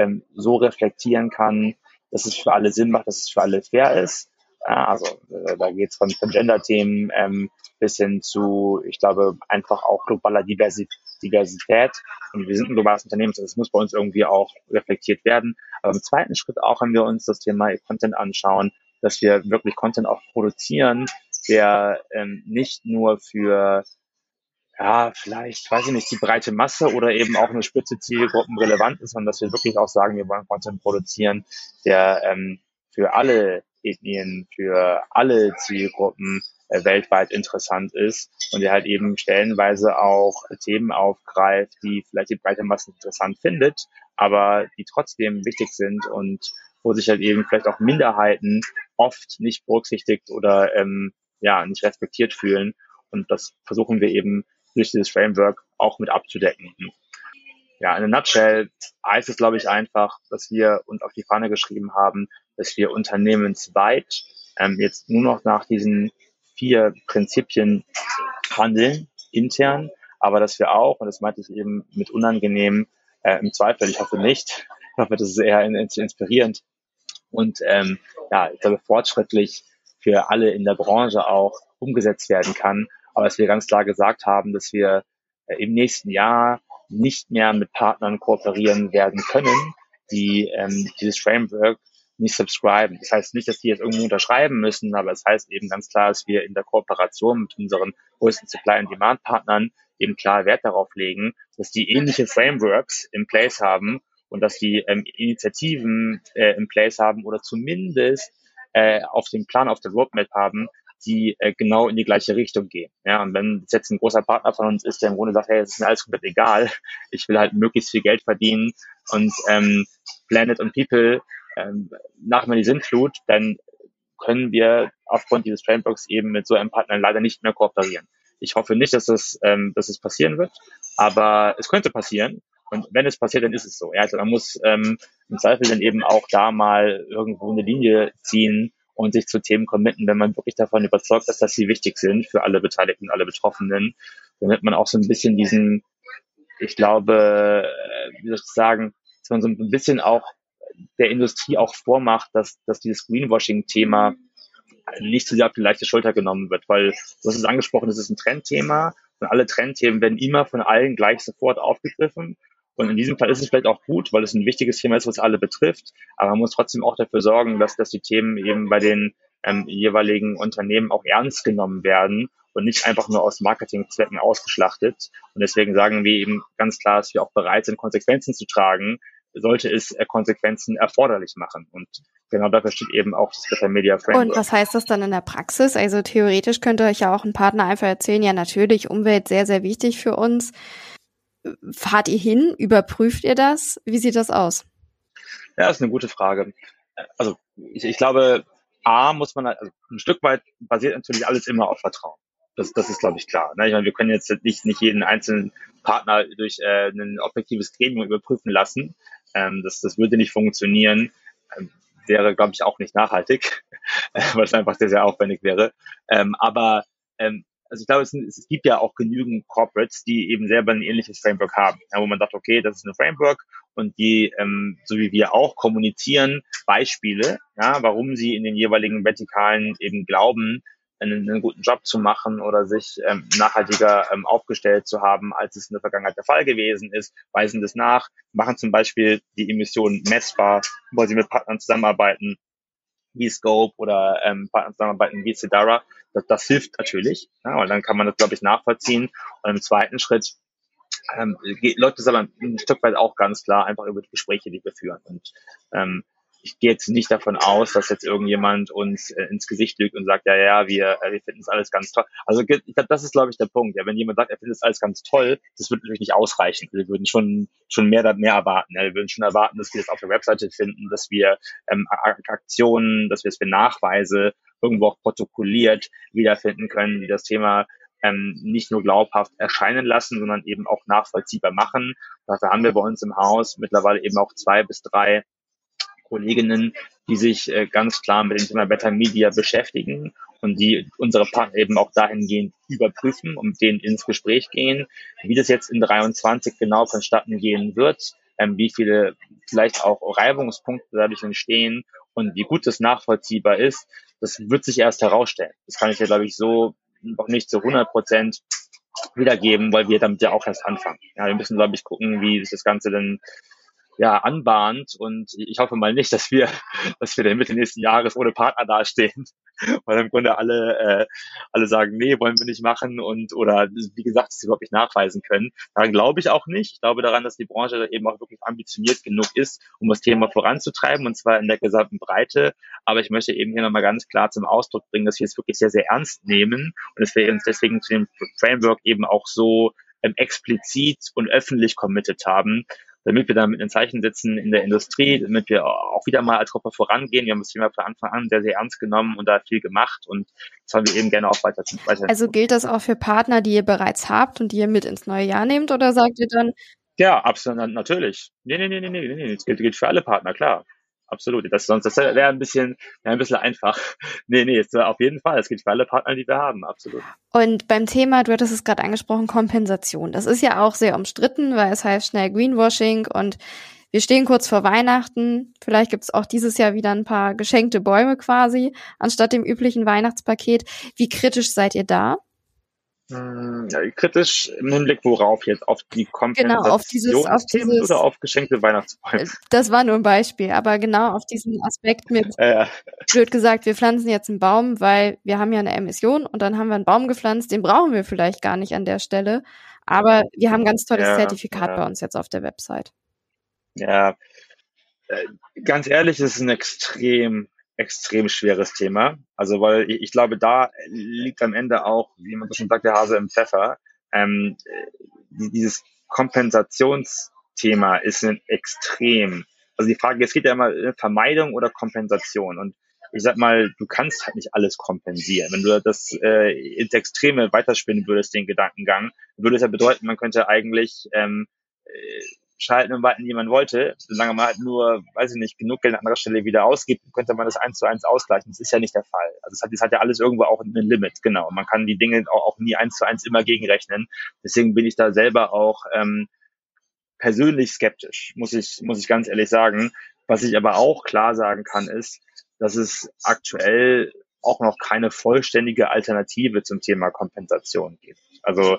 ähm, so reflektieren kann, dass es für alle Sinn macht, dass es für alle fair ist. Also äh, da geht es von, von Gender-Themen ähm, bis hin zu, ich glaube, einfach auch globaler Diversität. Und wir sind ein globales Unternehmen, das muss bei uns irgendwie auch reflektiert werden. Aber im zweiten Schritt auch, wenn wir uns das Thema Content anschauen, dass wir wirklich Content auch produzieren, der ähm, nicht nur für ja, vielleicht, weiß ich nicht, die breite Masse oder eben auch eine spitze Zielgruppen relevant ist, sondern dass wir wirklich auch sagen, wir wollen Content produzieren, der ähm, für alle Ethnien, für alle Zielgruppen äh, weltweit interessant ist und der halt eben stellenweise auch Themen aufgreift, die vielleicht die breite Masse interessant findet, aber die trotzdem wichtig sind und wo sich halt eben vielleicht auch Minderheiten oft nicht berücksichtigt oder ähm, ja nicht respektiert fühlen. Und das versuchen wir eben durch dieses Framework auch mit abzudecken. Ja, in a nutshell heißt es, glaube ich, einfach, dass wir uns auf die Fahne geschrieben haben, dass wir unternehmensweit ähm, jetzt nur noch nach diesen vier Prinzipien handeln, intern, aber dass wir auch, und das meinte ich eben mit unangenehm, äh, im Zweifel, ich hoffe nicht, ich hoffe, das ist eher inspirierend und ähm, ja, ich glaube, fortschrittlich für alle in der Branche auch umgesetzt werden kann, aber dass wir ganz klar gesagt haben, dass wir äh, im nächsten Jahr nicht mehr mit Partnern kooperieren werden können, die ähm, dieses Framework nicht subscriben. Das heißt nicht, dass die jetzt irgendwo unterschreiben müssen, aber es das heißt eben ganz klar, dass wir in der Kooperation mit unseren größten Supply- and Demand-Partnern eben klar Wert darauf legen, dass die ähnliche Frameworks in place haben und dass die ähm, Initiativen äh, in place haben oder zumindest äh, auf dem Plan, auf der Roadmap haben, die äh, genau in die gleiche Richtung gehen. Ja, und wenn es jetzt ein großer Partner von uns ist, der im Grunde sagt, hey, es ist mir alles komplett egal, ich will halt möglichst viel Geld verdienen und ähm, Planet und People ähm, nach mir die Sintflut, dann können wir aufgrund dieses Frameworks eben mit so einem Partner leider nicht mehr kooperieren. Ich hoffe nicht, dass es, ähm, dass es passieren wird, aber es könnte passieren. Und wenn es passiert, dann ist es so. Ja, also man muss ähm, im Zweifel dann eben auch da mal irgendwo eine Linie ziehen und sich zu Themen committen, wenn man wirklich davon überzeugt ist, dass sie wichtig sind für alle Beteiligten, alle Betroffenen, damit man auch so ein bisschen diesen, ich glaube, äh, wie soll ich sagen, dass man so ein bisschen auch der Industrie auch vormacht, dass, dass dieses Greenwashing-Thema nicht zu sehr auf die leichte Schulter genommen wird, weil, du hast es angesprochen, das ist ein Trendthema und alle Trendthemen werden immer von allen gleich sofort aufgegriffen. Und in diesem Fall ist es vielleicht auch gut, weil es ein wichtiges Thema ist, was alle betrifft. Aber man muss trotzdem auch dafür sorgen, dass, dass die Themen eben bei den ähm, jeweiligen Unternehmen auch ernst genommen werden und nicht einfach nur aus Marketingzwecken ausgeschlachtet. Und deswegen sagen wir eben ganz klar, dass wir auch bereit sind, Konsequenzen zu tragen, sollte es äh, Konsequenzen erforderlich machen. Und genau dafür steht eben auch das Better Media Framework. Und was heißt das dann in der Praxis? Also theoretisch könnte euch ja auch ein Partner einfach erzählen, ja natürlich, Umwelt sehr, sehr wichtig für uns. Fahrt ihr hin? Überprüft ihr das? Wie sieht das aus? Ja, das ist eine gute Frage. Also ich, ich glaube, A muss man, also ein Stück weit basiert natürlich alles immer auf Vertrauen. Das, das ist, glaube ich, klar. Ne? Ich meine, wir können jetzt nicht, nicht jeden einzelnen Partner durch äh, ein objektives Gremium überprüfen lassen. Ähm, das, das würde nicht funktionieren. Ähm, wäre, glaube ich, auch nicht nachhaltig, weil es einfach sehr, sehr aufwendig wäre. Ähm, aber ähm, also ich glaube, es, es, gibt ja auch genügend Corporates, die eben selber ein ähnliches Framework haben, ja, wo man sagt, okay, das ist ein Framework und die, ähm, so wie wir auch, kommunizieren Beispiele, ja, warum sie in den jeweiligen Vertikalen eben glauben, einen, einen guten Job zu machen oder sich ähm, nachhaltiger ähm, aufgestellt zu haben, als es in der Vergangenheit der Fall gewesen ist, weisen das nach, machen zum Beispiel die Emissionen messbar, wo sie mit Partnern zusammenarbeiten, wie Scope oder ähm, Partnern zusammenarbeiten wie Cedara. Das, das hilft natürlich, ja, weil dann kann man das, glaube ich, nachvollziehen. Und im zweiten Schritt ähm, läuft es aber ein Stück weit auch ganz klar einfach über die Gespräche, die wir führen. Und ähm, ich gehe jetzt nicht davon aus, dass jetzt irgendjemand uns äh, ins Gesicht lügt und sagt, ja, ja, wir, äh, wir finden es alles ganz toll. Also das ist, glaube ich, der Punkt. Ja, wenn jemand sagt, er findet es alles ganz toll, das wird natürlich nicht ausreichen. Wir würden schon schon mehr mehr erwarten. Ja. Wir würden schon erwarten, dass wir es auf der Webseite finden, dass wir ähm, Aktionen, dass wir es für Nachweise irgendwo auch protokolliert wiederfinden können, die das Thema ähm, nicht nur glaubhaft erscheinen lassen, sondern eben auch nachvollziehbar machen. Dafür haben wir bei uns im Haus mittlerweile eben auch zwei bis drei Kolleginnen, die sich äh, ganz klar mit dem Thema Better Media beschäftigen und die unsere Partner eben auch dahingehend überprüfen und mit denen ins Gespräch gehen, wie das jetzt in 23 genau vonstatten gehen wird, ähm, wie viele vielleicht auch Reibungspunkte dadurch entstehen und wie gut das nachvollziehbar ist, das wird sich erst herausstellen. Das kann ich ja, glaube ich, so noch nicht zu 100 Prozent wiedergeben, weil wir damit ja auch erst anfangen. Ja, wir müssen, glaube ich, gucken, wie sich das Ganze dann ja, anbahnt. Und ich hoffe mal nicht, dass wir, dass wir dann Mitte nächsten Jahres ohne Partner dastehen, weil im Grunde alle, äh, alle sagen, nee, wollen wir nicht machen und oder wie gesagt, sie überhaupt nicht nachweisen können. Daran glaube ich auch nicht. Ich glaube daran, dass die Branche eben auch wirklich ambitioniert genug ist, um das Thema voranzutreiben und zwar in der gesamten Breite. Aber ich möchte eben hier nochmal ganz klar zum Ausdruck bringen, dass wir es wirklich sehr, sehr ernst nehmen und dass wir uns deswegen zu dem Framework eben auch so ähm, explizit und öffentlich committed haben, damit wir damit ein Zeichen setzen in der Industrie, damit wir auch wieder mal als Gruppe vorangehen. Wir haben das Thema von Anfang an sehr, sehr ernst genommen und da viel gemacht und das haben wir eben gerne auch weiter. weiter also gilt das auch für Partner, die ihr bereits habt und die ihr mit ins neue Jahr nehmt oder sagt ihr dann? Ja, absolut, natürlich. Nee, nee, nee, nee, nee, nee, das gilt, gilt für alle Partner, klar absolut. Das, sonst, das wäre ein bisschen, wäre ein bisschen einfach. Nee, nee, ist, auf jeden Fall. Es gilt für alle Partner, die wir haben, absolut. Und beim Thema, du hattest es gerade angesprochen, Kompensation. Das ist ja auch sehr umstritten, weil es heißt schnell Greenwashing und wir stehen kurz vor Weihnachten. Vielleicht gibt es auch dieses Jahr wieder ein paar geschenkte Bäume quasi, anstatt dem üblichen Weihnachtspaket. Wie kritisch seid ihr da? Hm, kritisch im Hinblick worauf jetzt? Auf die Kompensation genau, auf dieses, auf dieses, oder auf geschenkte Weihnachtsbäume? Äh, das war nur ein Beispiel, aber genau auf diesen Aspekt mit, äh, blöd gesagt, wir pflanzen jetzt einen Baum, weil wir haben ja eine Emission und dann haben wir einen Baum gepflanzt, den brauchen wir vielleicht gar nicht an der Stelle, aber wir haben ein ganz tolles ja, Zertifikat ja. bei uns jetzt auf der Website. Ja, äh, ganz ehrlich, es ist ein extrem extrem schweres Thema. Also weil ich, ich, glaube, da liegt am Ende auch, wie man so schon sagt, der Hase im Pfeffer. Ähm, dieses Kompensationsthema ist ein extrem. Also die Frage, es geht ja immer äh, Vermeidung oder Kompensation. Und ich sag mal, du kannst halt nicht alles kompensieren. Wenn du das äh, ins Extreme weiterspinnen würdest, den Gedankengang, würde es ja bedeuten, man könnte eigentlich ähm, äh, schalten und walten, wie man wollte. Solange man halt nur, weiß ich nicht, genug Geld an anderer Stelle wieder ausgibt, könnte man das eins zu eins ausgleichen. Das ist ja nicht der Fall. Also es hat, das hat ja alles irgendwo auch ein Limit, genau. Man kann die Dinge auch, auch nie eins zu eins immer gegenrechnen. Deswegen bin ich da selber auch ähm, persönlich skeptisch, muss ich, muss ich ganz ehrlich sagen. Was ich aber auch klar sagen kann, ist, dass es aktuell auch noch keine vollständige Alternative zum Thema Kompensation gibt. Also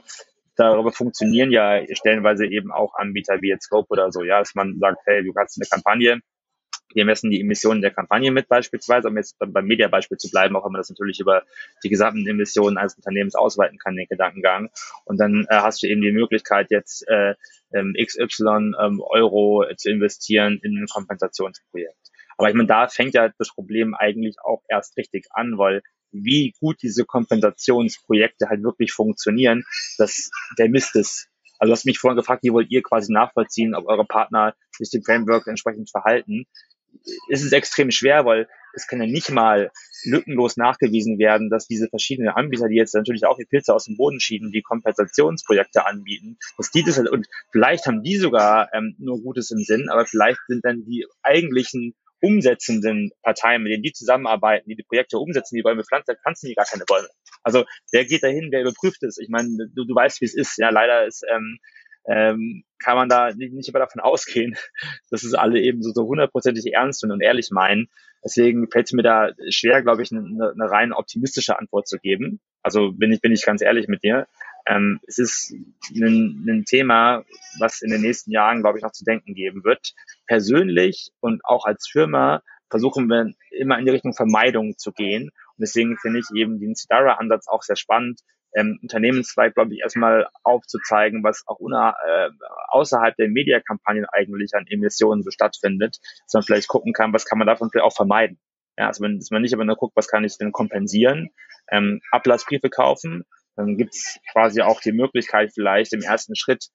darüber funktionieren ja stellenweise eben auch Anbieter wie jetzt Scope oder so, ja, dass man sagt, hey, du hast eine Kampagne, wir messen die Emissionen der Kampagne mit beispielsweise, um jetzt beim Media-Beispiel zu bleiben, auch wenn man das natürlich über die gesamten Emissionen eines Unternehmens ausweiten kann, den Gedankengang. Und dann äh, hast du eben die Möglichkeit, jetzt äh, ähm, XY ähm, Euro zu investieren in ein Kompensationsprojekt. Aber ich meine, da fängt ja das Problem eigentlich auch erst richtig an, weil wie gut diese Kompensationsprojekte halt wirklich funktionieren, dass der Mist ist. Also du hast mich vorhin gefragt, wie wollt ihr quasi nachvollziehen, ob eure Partner sich dem Framework entsprechend verhalten ist es extrem schwer, weil es kann ja nicht mal lückenlos nachgewiesen werden, dass diese verschiedenen Anbieter, die jetzt natürlich auch die Pilze aus dem Boden schieben, die Kompensationsprojekte anbieten, dass die das halt, und vielleicht haben die sogar ähm, nur Gutes im Sinn, aber vielleicht sind dann die eigentlichen umsetzenden Parteien, mit denen die zusammenarbeiten, die die Projekte umsetzen, die Bäume pflanzen, pflanzen die gar keine Bäume. Also wer geht dahin, wer überprüft es? Ich meine, du, du weißt, wie es ist. Ja, leider ist ähm, ähm, kann man da nicht, nicht immer davon ausgehen, dass es alle eben so, so hundertprozentig ernst und ehrlich meinen. Deswegen fällt es mir da schwer, glaube ich, eine, eine rein optimistische Antwort zu geben. Also bin ich, bin ich ganz ehrlich mit dir. Ähm, es ist ein, ein Thema, was in den nächsten Jahren, glaube ich, noch zu denken geben wird. Persönlich und auch als Firma versuchen wir immer in die Richtung Vermeidung zu gehen. Und deswegen finde ich eben den Sidara-Ansatz auch sehr spannend, ähm, Unternehmenszweig, glaube ich, erstmal aufzuzeigen, was auch una, äh, außerhalb der Mediakampagnen eigentlich an Emissionen so stattfindet, dass man vielleicht gucken kann, was kann man davon vielleicht auch vermeiden. Ja, also wenn, dass man nicht aber nur guckt, was kann ich denn kompensieren, ähm, Ablassbriefe kaufen, dann gibt's quasi auch die Möglichkeit, vielleicht im ersten Schritt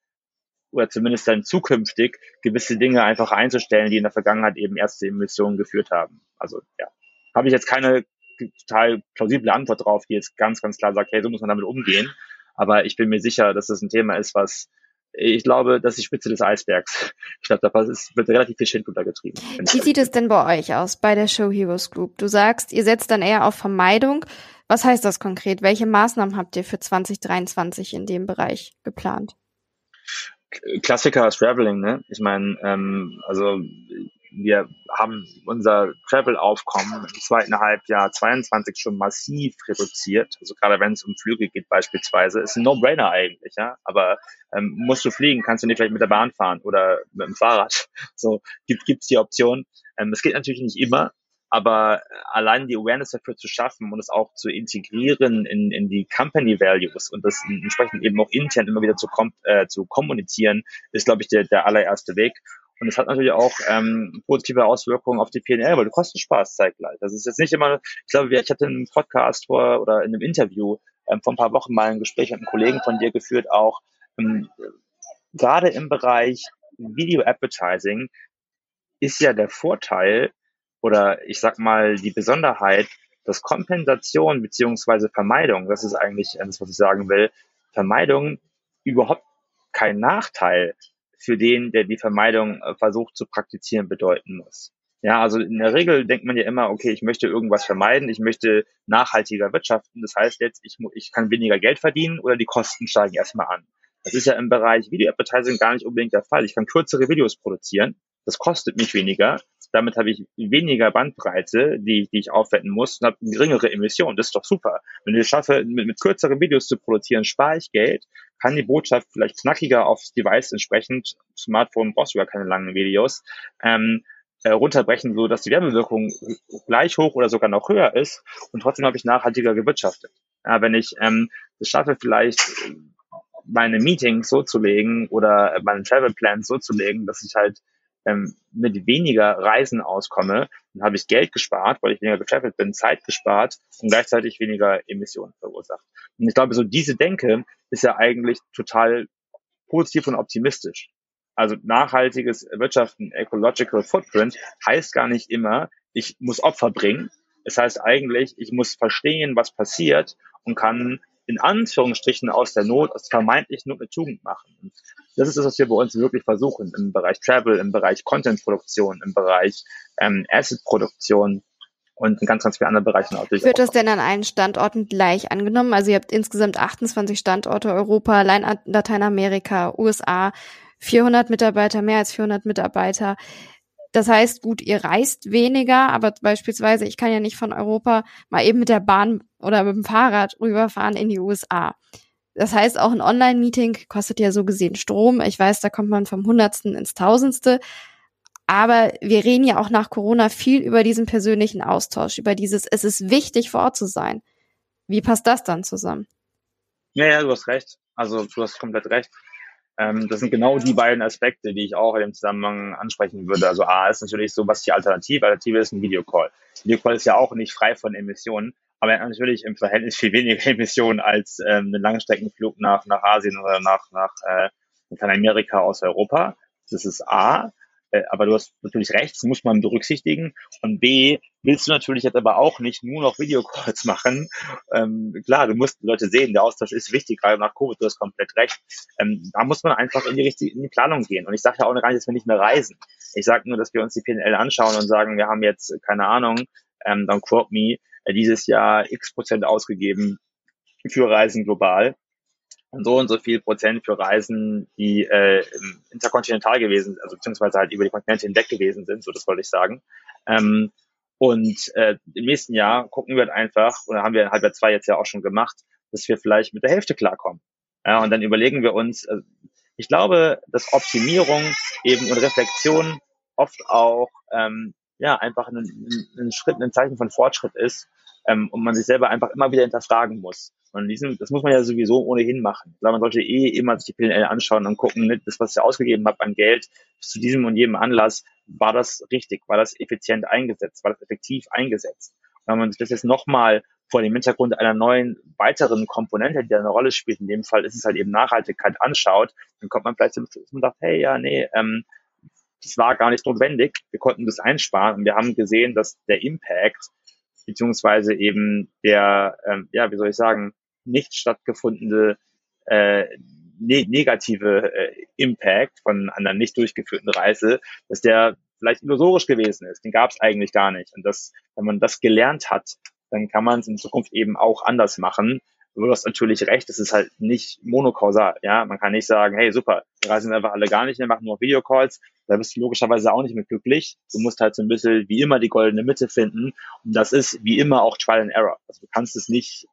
oder zumindest dann zukünftig gewisse Dinge einfach einzustellen, die in der Vergangenheit eben erste Emissionen geführt haben. Also ja, habe ich jetzt keine total plausible Antwort drauf, die jetzt ganz, ganz klar sagt, hey, so muss man damit umgehen. Aber ich bin mir sicher, dass das ein Thema ist, was ich glaube, das ist die Spitze des Eisbergs. Ich glaube, da wird relativ viel Schindluder getrieben. Wie sieht es denn bei euch aus, bei der Show Heroes Group? Du sagst, ihr setzt dann eher auf Vermeidung. Was heißt das konkret? Welche Maßnahmen habt ihr für 2023 in dem Bereich geplant? Klassiker ist Traveling, ne? Ich meine, ähm, also wir haben unser Travel-Aufkommen im zweiten Halbjahr 22 schon massiv reduziert. Also gerade wenn es um Flüge geht beispielsweise, ist ein No-Brainer eigentlich, ja. Aber ähm, musst du fliegen, kannst du nicht vielleicht mit der Bahn fahren oder mit dem Fahrrad. So gibt gibt's die Option. Ähm, es geht natürlich nicht immer, aber allein die Awareness dafür zu schaffen und es auch zu integrieren in, in die Company Values und das entsprechend eben auch intern immer wieder zu, kom äh, zu kommunizieren, ist, glaube ich, der, der allererste Weg. Und es hat natürlich auch ähm, positive Auswirkungen auf die PNL, weil du Kosten sparst zeitgleich. Das ist jetzt nicht immer, ich glaube, ich hatte einen Podcast vor oder in einem Interview ähm, vor ein paar Wochen mal ein Gespräch mit einem Kollegen von dir geführt, auch ähm, gerade im Bereich Video Advertising ist ja der Vorteil oder ich sag mal die Besonderheit, dass Kompensation beziehungsweise Vermeidung, das ist eigentlich das, was ich sagen will, Vermeidung überhaupt kein Nachteil für den, der die Vermeidung äh, versucht zu praktizieren, bedeuten muss. Ja, also in der Regel denkt man ja immer, okay, ich möchte irgendwas vermeiden, ich möchte nachhaltiger wirtschaften. Das heißt jetzt, ich, ich kann weniger Geld verdienen oder die Kosten steigen erstmal an. Das ist ja im Bereich Video Advertising gar nicht unbedingt der Fall. Ich kann kürzere Videos produzieren. Das kostet mich weniger. Damit habe ich weniger Bandbreite, die, die ich aufwenden muss und habe geringere Emissionen. Das ist doch super. Wenn ich es schaffe, mit, mit kürzeren Videos zu produzieren, spare ich Geld, kann die Botschaft vielleicht knackiger aufs Device entsprechend, Smartphone brauchst du gar keine langen Videos, ähm, äh, runterbrechen, so dass die Werbewirkung gleich hoch oder sogar noch höher ist und trotzdem habe ich nachhaltiger gewirtschaftet. Ja, wenn ich ähm, es schaffe, vielleicht meine Meetings so zu legen oder meine Travel Plans so zu legen, dass ich halt ähm, mit weniger Reisen auskomme, dann habe ich Geld gespart, weil ich weniger getravelt bin, Zeit gespart und gleichzeitig weniger Emissionen verursacht. Und ich glaube, so diese Denke ist ja eigentlich total positiv und optimistisch. Also nachhaltiges Wirtschaften, Ecological Footprint heißt gar nicht immer, ich muss Opfer bringen. Es heißt eigentlich, ich muss verstehen, was passiert und kann in Anführungsstrichen aus der Not, aus vermeintlich Not eine Tugend machen. Und das ist das, was wir bei uns wirklich versuchen im Bereich Travel, im Bereich Content-Produktion, im Bereich ähm, Asset-Produktion und in ganz, ganz vielen anderen Bereichen natürlich. Wird das denn an allen Standorten gleich angenommen? Also ihr habt insgesamt 28 Standorte Europa, Lateinamerika, USA, 400 Mitarbeiter, mehr als 400 Mitarbeiter. Das heißt, gut, ihr reist weniger, aber beispielsweise, ich kann ja nicht von Europa mal eben mit der Bahn oder mit dem Fahrrad rüberfahren in die USA. Das heißt, auch ein Online-Meeting kostet ja so gesehen Strom. Ich weiß, da kommt man vom Hundertsten ins Tausendste. Aber wir reden ja auch nach Corona viel über diesen persönlichen Austausch, über dieses, es ist wichtig, vor Ort zu sein. Wie passt das dann zusammen? Ja, ja, du hast recht. Also du hast komplett recht. Ähm, das sind genau die beiden Aspekte, die ich auch in dem Zusammenhang ansprechen würde. Also A ist natürlich so, was die Alternative? Alternative ist ein Videocall. Videocall ist ja auch nicht frei von Emissionen, aber er natürlich im Verhältnis viel weniger Emissionen als ähm, ein Langstreckenflug nach, nach Asien oder nach, nach äh, Amerika aus Europa. Das ist A. Äh, aber du hast natürlich recht, das muss man berücksichtigen. Und B, willst du natürlich jetzt aber auch nicht nur noch Videocalls machen. Ähm, klar, du musst die Leute sehen, der Austausch ist wichtig, gerade nach Covid, du hast komplett recht. Ähm, da muss man einfach in die richtige, in die Planung gehen. Und ich sage ja auch gar nicht, dass wir nicht mehr reisen. Ich sage nur, dass wir uns die PNL anschauen und sagen, wir haben jetzt, keine Ahnung, ähm, don't quote me, äh, dieses Jahr x Prozent ausgegeben für Reisen global und so und so viel Prozent für Reisen, die äh, interkontinental gewesen sind, also beziehungsweise halt über die Kontinente hinweg gewesen sind, so das wollte ich sagen. Ähm, und äh, im nächsten Jahr gucken wir halt einfach, oder haben wir in Halbjahr zwei jetzt ja auch schon gemacht, dass wir vielleicht mit der Hälfte klarkommen. Ja, und dann überlegen wir uns, äh, ich glaube, dass Optimierung eben und Reflexion oft auch ähm, ja einfach ein, ein Schritt, ein Zeichen von Fortschritt ist ähm, und man sich selber einfach immer wieder hinterfragen muss. Und diesem, das muss man ja sowieso ohnehin machen. Glaube, man sollte eh immer sich die PNL anschauen und gucken, ne, das, was ich ausgegeben habe an Geld zu diesem und jedem Anlass, war das richtig, war das effizient eingesetzt, war das effektiv eingesetzt. Und wenn man sich das jetzt nochmal vor dem Hintergrund einer neuen weiteren Komponente, die da eine Rolle spielt, in dem Fall ist es halt eben Nachhaltigkeit, anschaut, dann kommt man vielleicht zum Schluss und sagt, hey, ja, nee, ähm, das war gar nicht notwendig, wir konnten das einsparen und wir haben gesehen, dass der Impact beziehungsweise eben der, ähm, ja, wie soll ich sagen, nicht stattgefundene äh, ne negative äh, Impact von einer nicht durchgeführten Reise, dass der vielleicht illusorisch gewesen ist. Den gab es eigentlich gar nicht. Und das, wenn man das gelernt hat, dann kann man es in Zukunft eben auch anders machen. Du hast natürlich recht, es ist halt nicht monokausal. Ja, man kann nicht sagen, hey, super, wir reisen einfach alle gar nicht mehr, machen nur Videocalls. Da bist du logischerweise auch nicht mehr glücklich. Du musst halt so ein bisschen wie immer die goldene Mitte finden. Und das ist wie immer auch Trial and Error. Also du kannst es nicht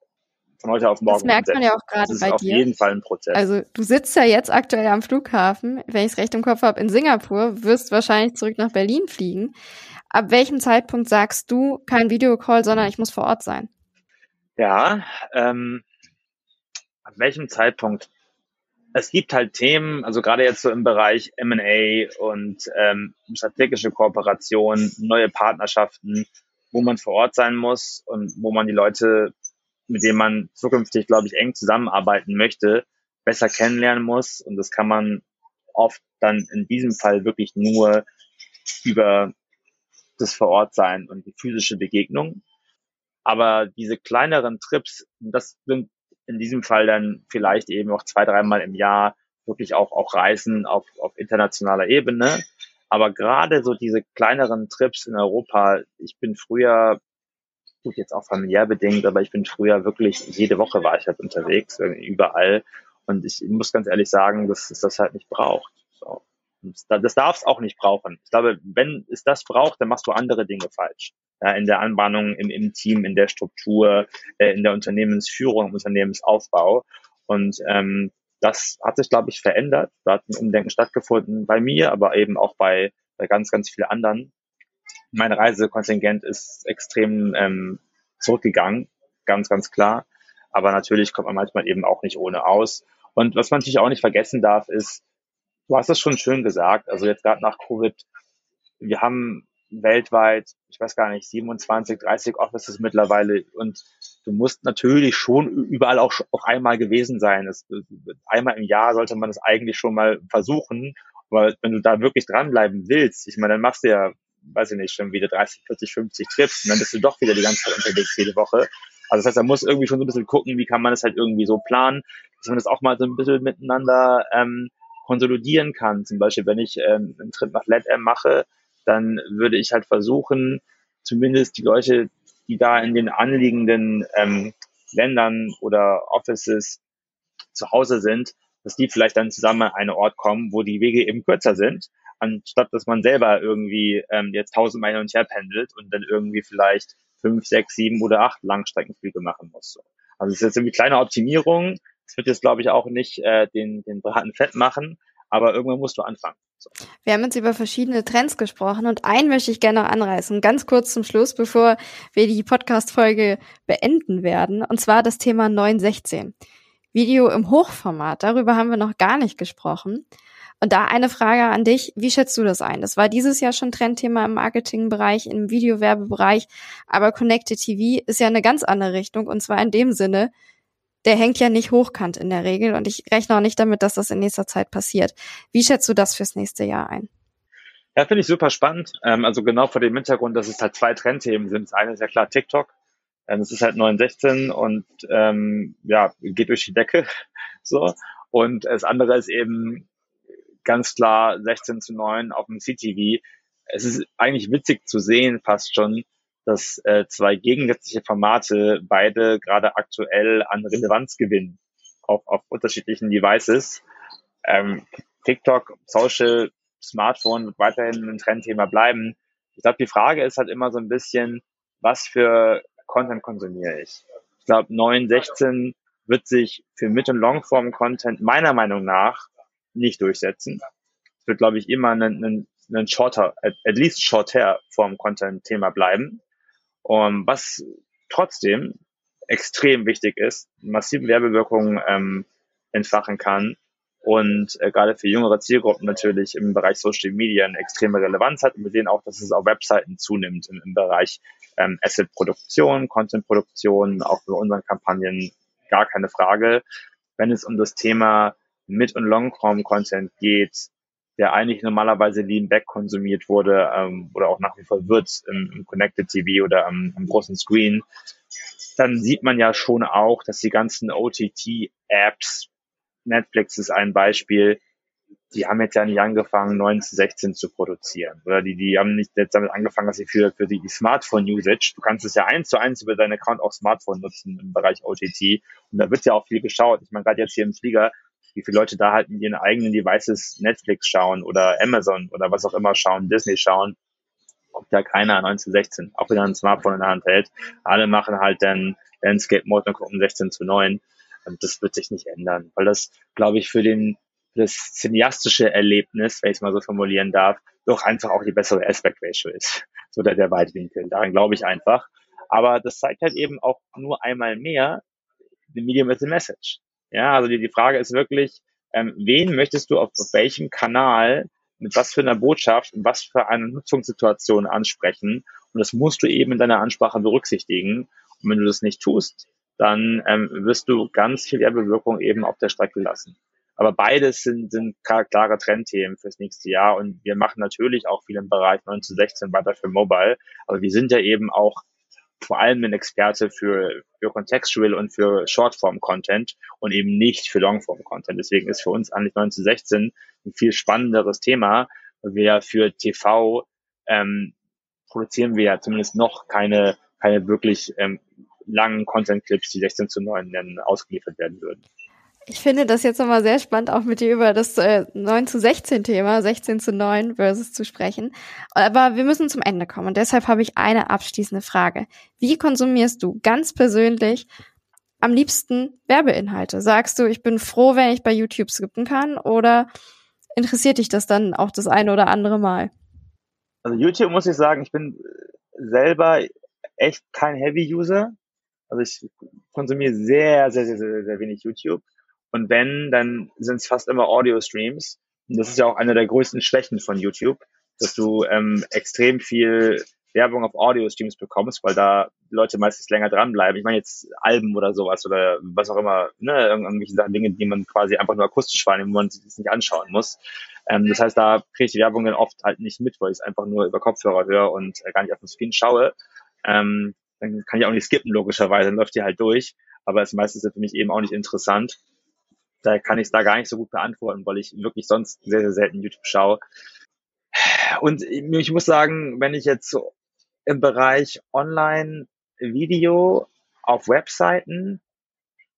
von heute auf morgen. Das merkt umsetzen. man ja auch gerade bei dir. Das ist auf jeden Fall ein Prozess. Also du sitzt ja jetzt aktuell am Flughafen, wenn ich es recht im Kopf habe, in Singapur, wirst wahrscheinlich zurück nach Berlin fliegen. Ab welchem Zeitpunkt sagst du, kein Videocall, sondern ich muss vor Ort sein? Ja, ähm, ab welchem Zeitpunkt? Es gibt halt Themen, also gerade jetzt so im Bereich M&A und ähm, strategische Kooperation, neue Partnerschaften, wo man vor Ort sein muss und wo man die Leute, mit denen man zukünftig, glaube ich, eng zusammenarbeiten möchte, besser kennenlernen muss. Und das kann man oft dann in diesem Fall wirklich nur über das Vorortsein und die physische Begegnung. Aber diese kleineren Trips, das sind in diesem Fall dann vielleicht eben auch zwei, dreimal im Jahr wirklich auch, auch Reisen auf, auf internationaler Ebene. Aber gerade so diese kleineren Trips in Europa, ich bin früher, gut, jetzt auch familiär bedingt, aber ich bin früher wirklich, jede Woche war ich halt unterwegs, überall. Und ich muss ganz ehrlich sagen, dass es das halt nicht braucht. So. Das darf es auch nicht brauchen. Ich glaube, wenn es das braucht, dann machst du andere Dinge falsch ja, in der Anbahnung, im, im Team, in der Struktur, äh, in der Unternehmensführung, im Unternehmensaufbau. Und ähm, das hat sich, glaube ich, verändert. Da hat ein Umdenken stattgefunden bei mir, aber eben auch bei, bei ganz, ganz vielen anderen. Mein Reisekontingent ist extrem ähm, zurückgegangen, ganz, ganz klar. Aber natürlich kommt man manchmal eben auch nicht ohne aus. Und was man natürlich auch nicht vergessen darf, ist, du hast es schon schön gesagt, also jetzt gerade nach Covid, wir haben weltweit, ich weiß gar nicht, 27, 30 Offices mittlerweile und du musst natürlich schon überall auch, auch einmal gewesen sein. Es, einmal im Jahr sollte man es eigentlich schon mal versuchen, weil wenn du da wirklich dranbleiben willst, ich meine, dann machst du ja, weiß ich nicht, schon wieder 30, 40, 50 Trips und dann bist du doch wieder die ganze Zeit unterwegs jede Woche. Also das heißt, da muss irgendwie schon so ein bisschen gucken, wie kann man das halt irgendwie so planen, dass man das auch mal so ein bisschen miteinander ähm, konsolidieren kann. Zum Beispiel, wenn ich ähm, einen Trip nach LedM mache, dann würde ich halt versuchen, zumindest die Leute, die da in den anliegenden ähm, Ländern oder Offices zu Hause sind, dass die vielleicht dann zusammen an einen Ort kommen, wo die Wege eben kürzer sind, anstatt dass man selber irgendwie ähm, jetzt tausendmal hin und her pendelt und dann irgendwie vielleicht fünf, sechs, sieben oder acht Langstreckenflüge machen muss. Also es ist jetzt irgendwie kleine Optimierung. Es wird jetzt, glaube ich, auch nicht äh, den, den Braten fett machen, aber irgendwann musst du anfangen. Wir haben jetzt über verschiedene Trends gesprochen und einen möchte ich gerne noch anreißen, ganz kurz zum Schluss, bevor wir die Podcast-Folge beenden werden, und zwar das Thema 916. Video im Hochformat, darüber haben wir noch gar nicht gesprochen. Und da eine Frage an dich, wie schätzt du das ein? Das war dieses Jahr schon Trendthema im Marketingbereich, im Videowerbebereich, aber Connected TV ist ja eine ganz andere Richtung und zwar in dem Sinne, der hängt ja nicht hochkant in der Regel und ich rechne auch nicht damit, dass das in nächster Zeit passiert. Wie schätzt du das fürs nächste Jahr ein? Ja, finde ich super spannend. Ähm, also genau vor dem Hintergrund, dass es halt zwei Trendthemen sind. Das eine ist ja klar TikTok. Ähm, es ist halt 916 und ähm, ja, geht durch die Decke. so. Und das andere ist eben ganz klar 16 zu 9 auf dem CTV. Es ist eigentlich witzig zu sehen, fast schon, dass äh, zwei gegensätzliche Formate beide gerade aktuell an Relevanz gewinnen auf, auf unterschiedlichen Devices. Ähm, TikTok, Social, Smartphone wird weiterhin ein Trendthema bleiben. Ich glaube, die Frage ist halt immer so ein bisschen, was für Content konsumiere ich? Ich glaube, 916 wird sich für Mid- und Longform-Content meiner Meinung nach nicht durchsetzen. Es wird, glaube ich, immer ein, ein, ein shorter, at, least shorter Form-Content-Thema bleiben. Und was trotzdem extrem wichtig ist, massive Werbewirkungen ähm, entfachen kann und äh, gerade für jüngere Zielgruppen natürlich im Bereich Social Media eine extreme Relevanz hat. Und wir sehen auch, dass es auf Webseiten zunimmt im, im Bereich ähm, Asset-Produktion, Content-Produktion, auch für unseren Kampagnen gar keine Frage. Wenn es um das Thema Mid- und Long-Form-Content geht, der eigentlich normalerweise lean back konsumiert wurde ähm, oder auch nach wie vor wird im, im Connected TV oder am, am großen Screen, dann sieht man ja schon auch, dass die ganzen OTT-Apps, Netflix ist ein Beispiel, die haben jetzt ja nicht angefangen, 9 zu 16 zu produzieren. Oder die, die haben nicht jetzt damit angefangen, dass sie für, für die, die Smartphone-Usage, du kannst es ja eins zu eins über deinen Account auf Smartphone nutzen im Bereich OTT. Und da wird ja auch viel geschaut. Ich meine, gerade jetzt hier im Flieger, wie viele Leute da halt mit ihren eigenen Devices Netflix schauen oder Amazon oder was auch immer schauen, Disney schauen, guckt ja keiner 1916, auch wieder ein Smartphone in der Hand hält. Alle machen halt dann Landscape Mode und gucken 16 zu 9. Und das wird sich nicht ändern, weil das, glaube ich, für den das cineastische Erlebnis, wenn ich es mal so formulieren darf, doch einfach auch die bessere Aspect Ratio ist. So der, der Weitwinkel. Daran glaube ich einfach. Aber das zeigt halt eben auch nur einmal mehr, the medium is the message. Ja, also die, die Frage ist wirklich, ähm, wen möchtest du auf, auf welchem Kanal mit was für einer Botschaft und was für eine Nutzungssituation ansprechen. Und das musst du eben in deiner Ansprache berücksichtigen. Und wenn du das nicht tust, dann ähm, wirst du ganz viel Werbewirkung eben auf der Strecke lassen. Aber beides sind, sind klare Trendthemen fürs nächste Jahr und wir machen natürlich auch viel im Bereich 9 zu 16 weiter für Mobile. Aber wir sind ja eben auch vor allem ein Experte für, für Contextual und für Shortform-Content und eben nicht für Longform-Content. Deswegen ist für uns eigentlich 9 zu 16 ein viel spannenderes Thema, wir für TV ähm, produzieren wir ja zumindest noch keine, keine wirklich ähm, langen Content-Clips, die 16 zu 9 nennen, ausgeliefert werden würden. Ich finde das jetzt nochmal sehr spannend, auch mit dir über das äh, 9 zu 16 Thema, 16 zu 9 versus zu sprechen. Aber wir müssen zum Ende kommen und deshalb habe ich eine abschließende Frage. Wie konsumierst du ganz persönlich am liebsten Werbeinhalte? Sagst du, ich bin froh, wenn ich bei YouTube skippen kann oder interessiert dich das dann auch das eine oder andere Mal? Also YouTube muss ich sagen, ich bin selber echt kein Heavy-User. Also ich konsumiere sehr, sehr, sehr, sehr, sehr wenig YouTube. Und wenn, dann sind es fast immer Audio-Streams. Und das ist ja auch eine der größten Schwächen von YouTube, dass du ähm, extrem viel Werbung auf Audio-Streams bekommst, weil da Leute meistens länger dranbleiben. Ich meine jetzt Alben oder sowas oder was auch immer, ne, irgendwelche Sachen, Dinge, die man quasi einfach nur akustisch wahrnimmt, wo man sich das nicht anschauen muss. Ähm, das heißt, da kriege ich die Werbung dann oft halt nicht mit, weil ich es einfach nur über Kopfhörer höre und äh, gar nicht auf den Screen schaue. Ähm, dann kann ich auch nicht skippen, logischerweise, dann läuft die halt durch. Aber es meistens für mich eben auch nicht interessant. Da kann ich es da gar nicht so gut beantworten, weil ich wirklich sonst sehr, sehr selten YouTube schaue. Und ich muss sagen, wenn ich jetzt so im Bereich Online-Video auf Webseiten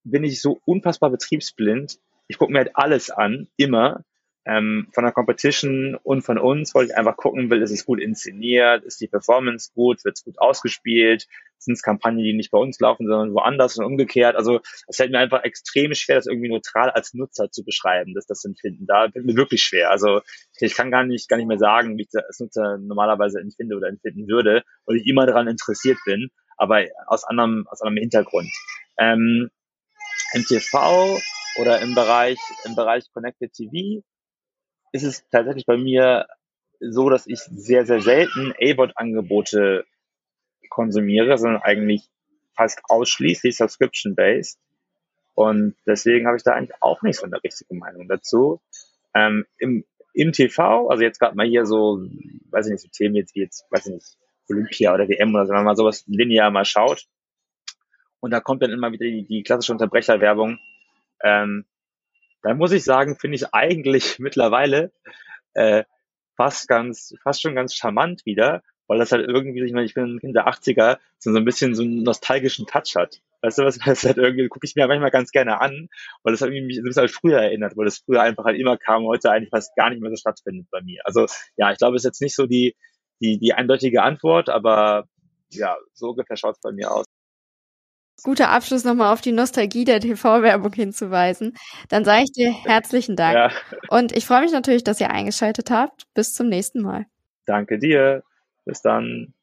bin ich so unfassbar betriebsblind. Ich gucke mir halt alles an, immer ähm, von der Competition und von uns, weil ich einfach gucken will, ist es gut inszeniert, ist die Performance gut, wird es gut ausgespielt, sind es Kampagnen, die nicht bei uns laufen, sondern woanders und umgekehrt. Also es fällt mir einfach extrem schwer, das irgendwie neutral als Nutzer zu beschreiben, dass das Empfinden. Da fällt mir wirklich schwer. Also ich kann gar nicht, gar nicht mehr sagen, wie ich das als Nutzer normalerweise empfinde oder empfinden würde, weil ich immer daran interessiert bin, aber aus anderem, aus anderem Hintergrund. Ähm, MTV oder im Bereich, im Bereich Connected TV ist es tatsächlich bei mir so, dass ich sehr, sehr selten A-Bot-Angebote konsumiere, sondern eigentlich fast ausschließlich Subscription-based. Und deswegen habe ich da eigentlich auch nicht so eine richtige Meinung dazu. Ähm, im, Im TV, also jetzt gerade mal hier so, weiß ich nicht, so Themen jetzt wie jetzt, weiß ich nicht, Olympia oder WM oder so, wenn man mal sowas linear mal schaut. Und da kommt dann immer wieder die, die klassische Unterbrecherwerbung. Ähm, da muss ich sagen, finde ich eigentlich mittlerweile äh, fast ganz, fast schon ganz charmant wieder, weil das halt irgendwie, ich meine, ich bin Kind der 80er, so ein bisschen so einen nostalgischen Touch hat. Weißt du was, das halt irgendwie, gucke ich mir manchmal ganz gerne an, weil das hat mich ein bisschen halt früher erinnert, weil das früher einfach halt immer kam, heute eigentlich fast gar nicht mehr so stattfindet bei mir. Also ja, ich glaube, es ist jetzt nicht so die, die, die eindeutige Antwort, aber ja, so ungefähr schaut es bei mir aus guter Abschluss nochmal auf die Nostalgie der TV-Werbung hinzuweisen. Dann sage ich dir herzlichen Dank. Ja. Und ich freue mich natürlich, dass ihr eingeschaltet habt. Bis zum nächsten Mal. Danke dir. Bis dann.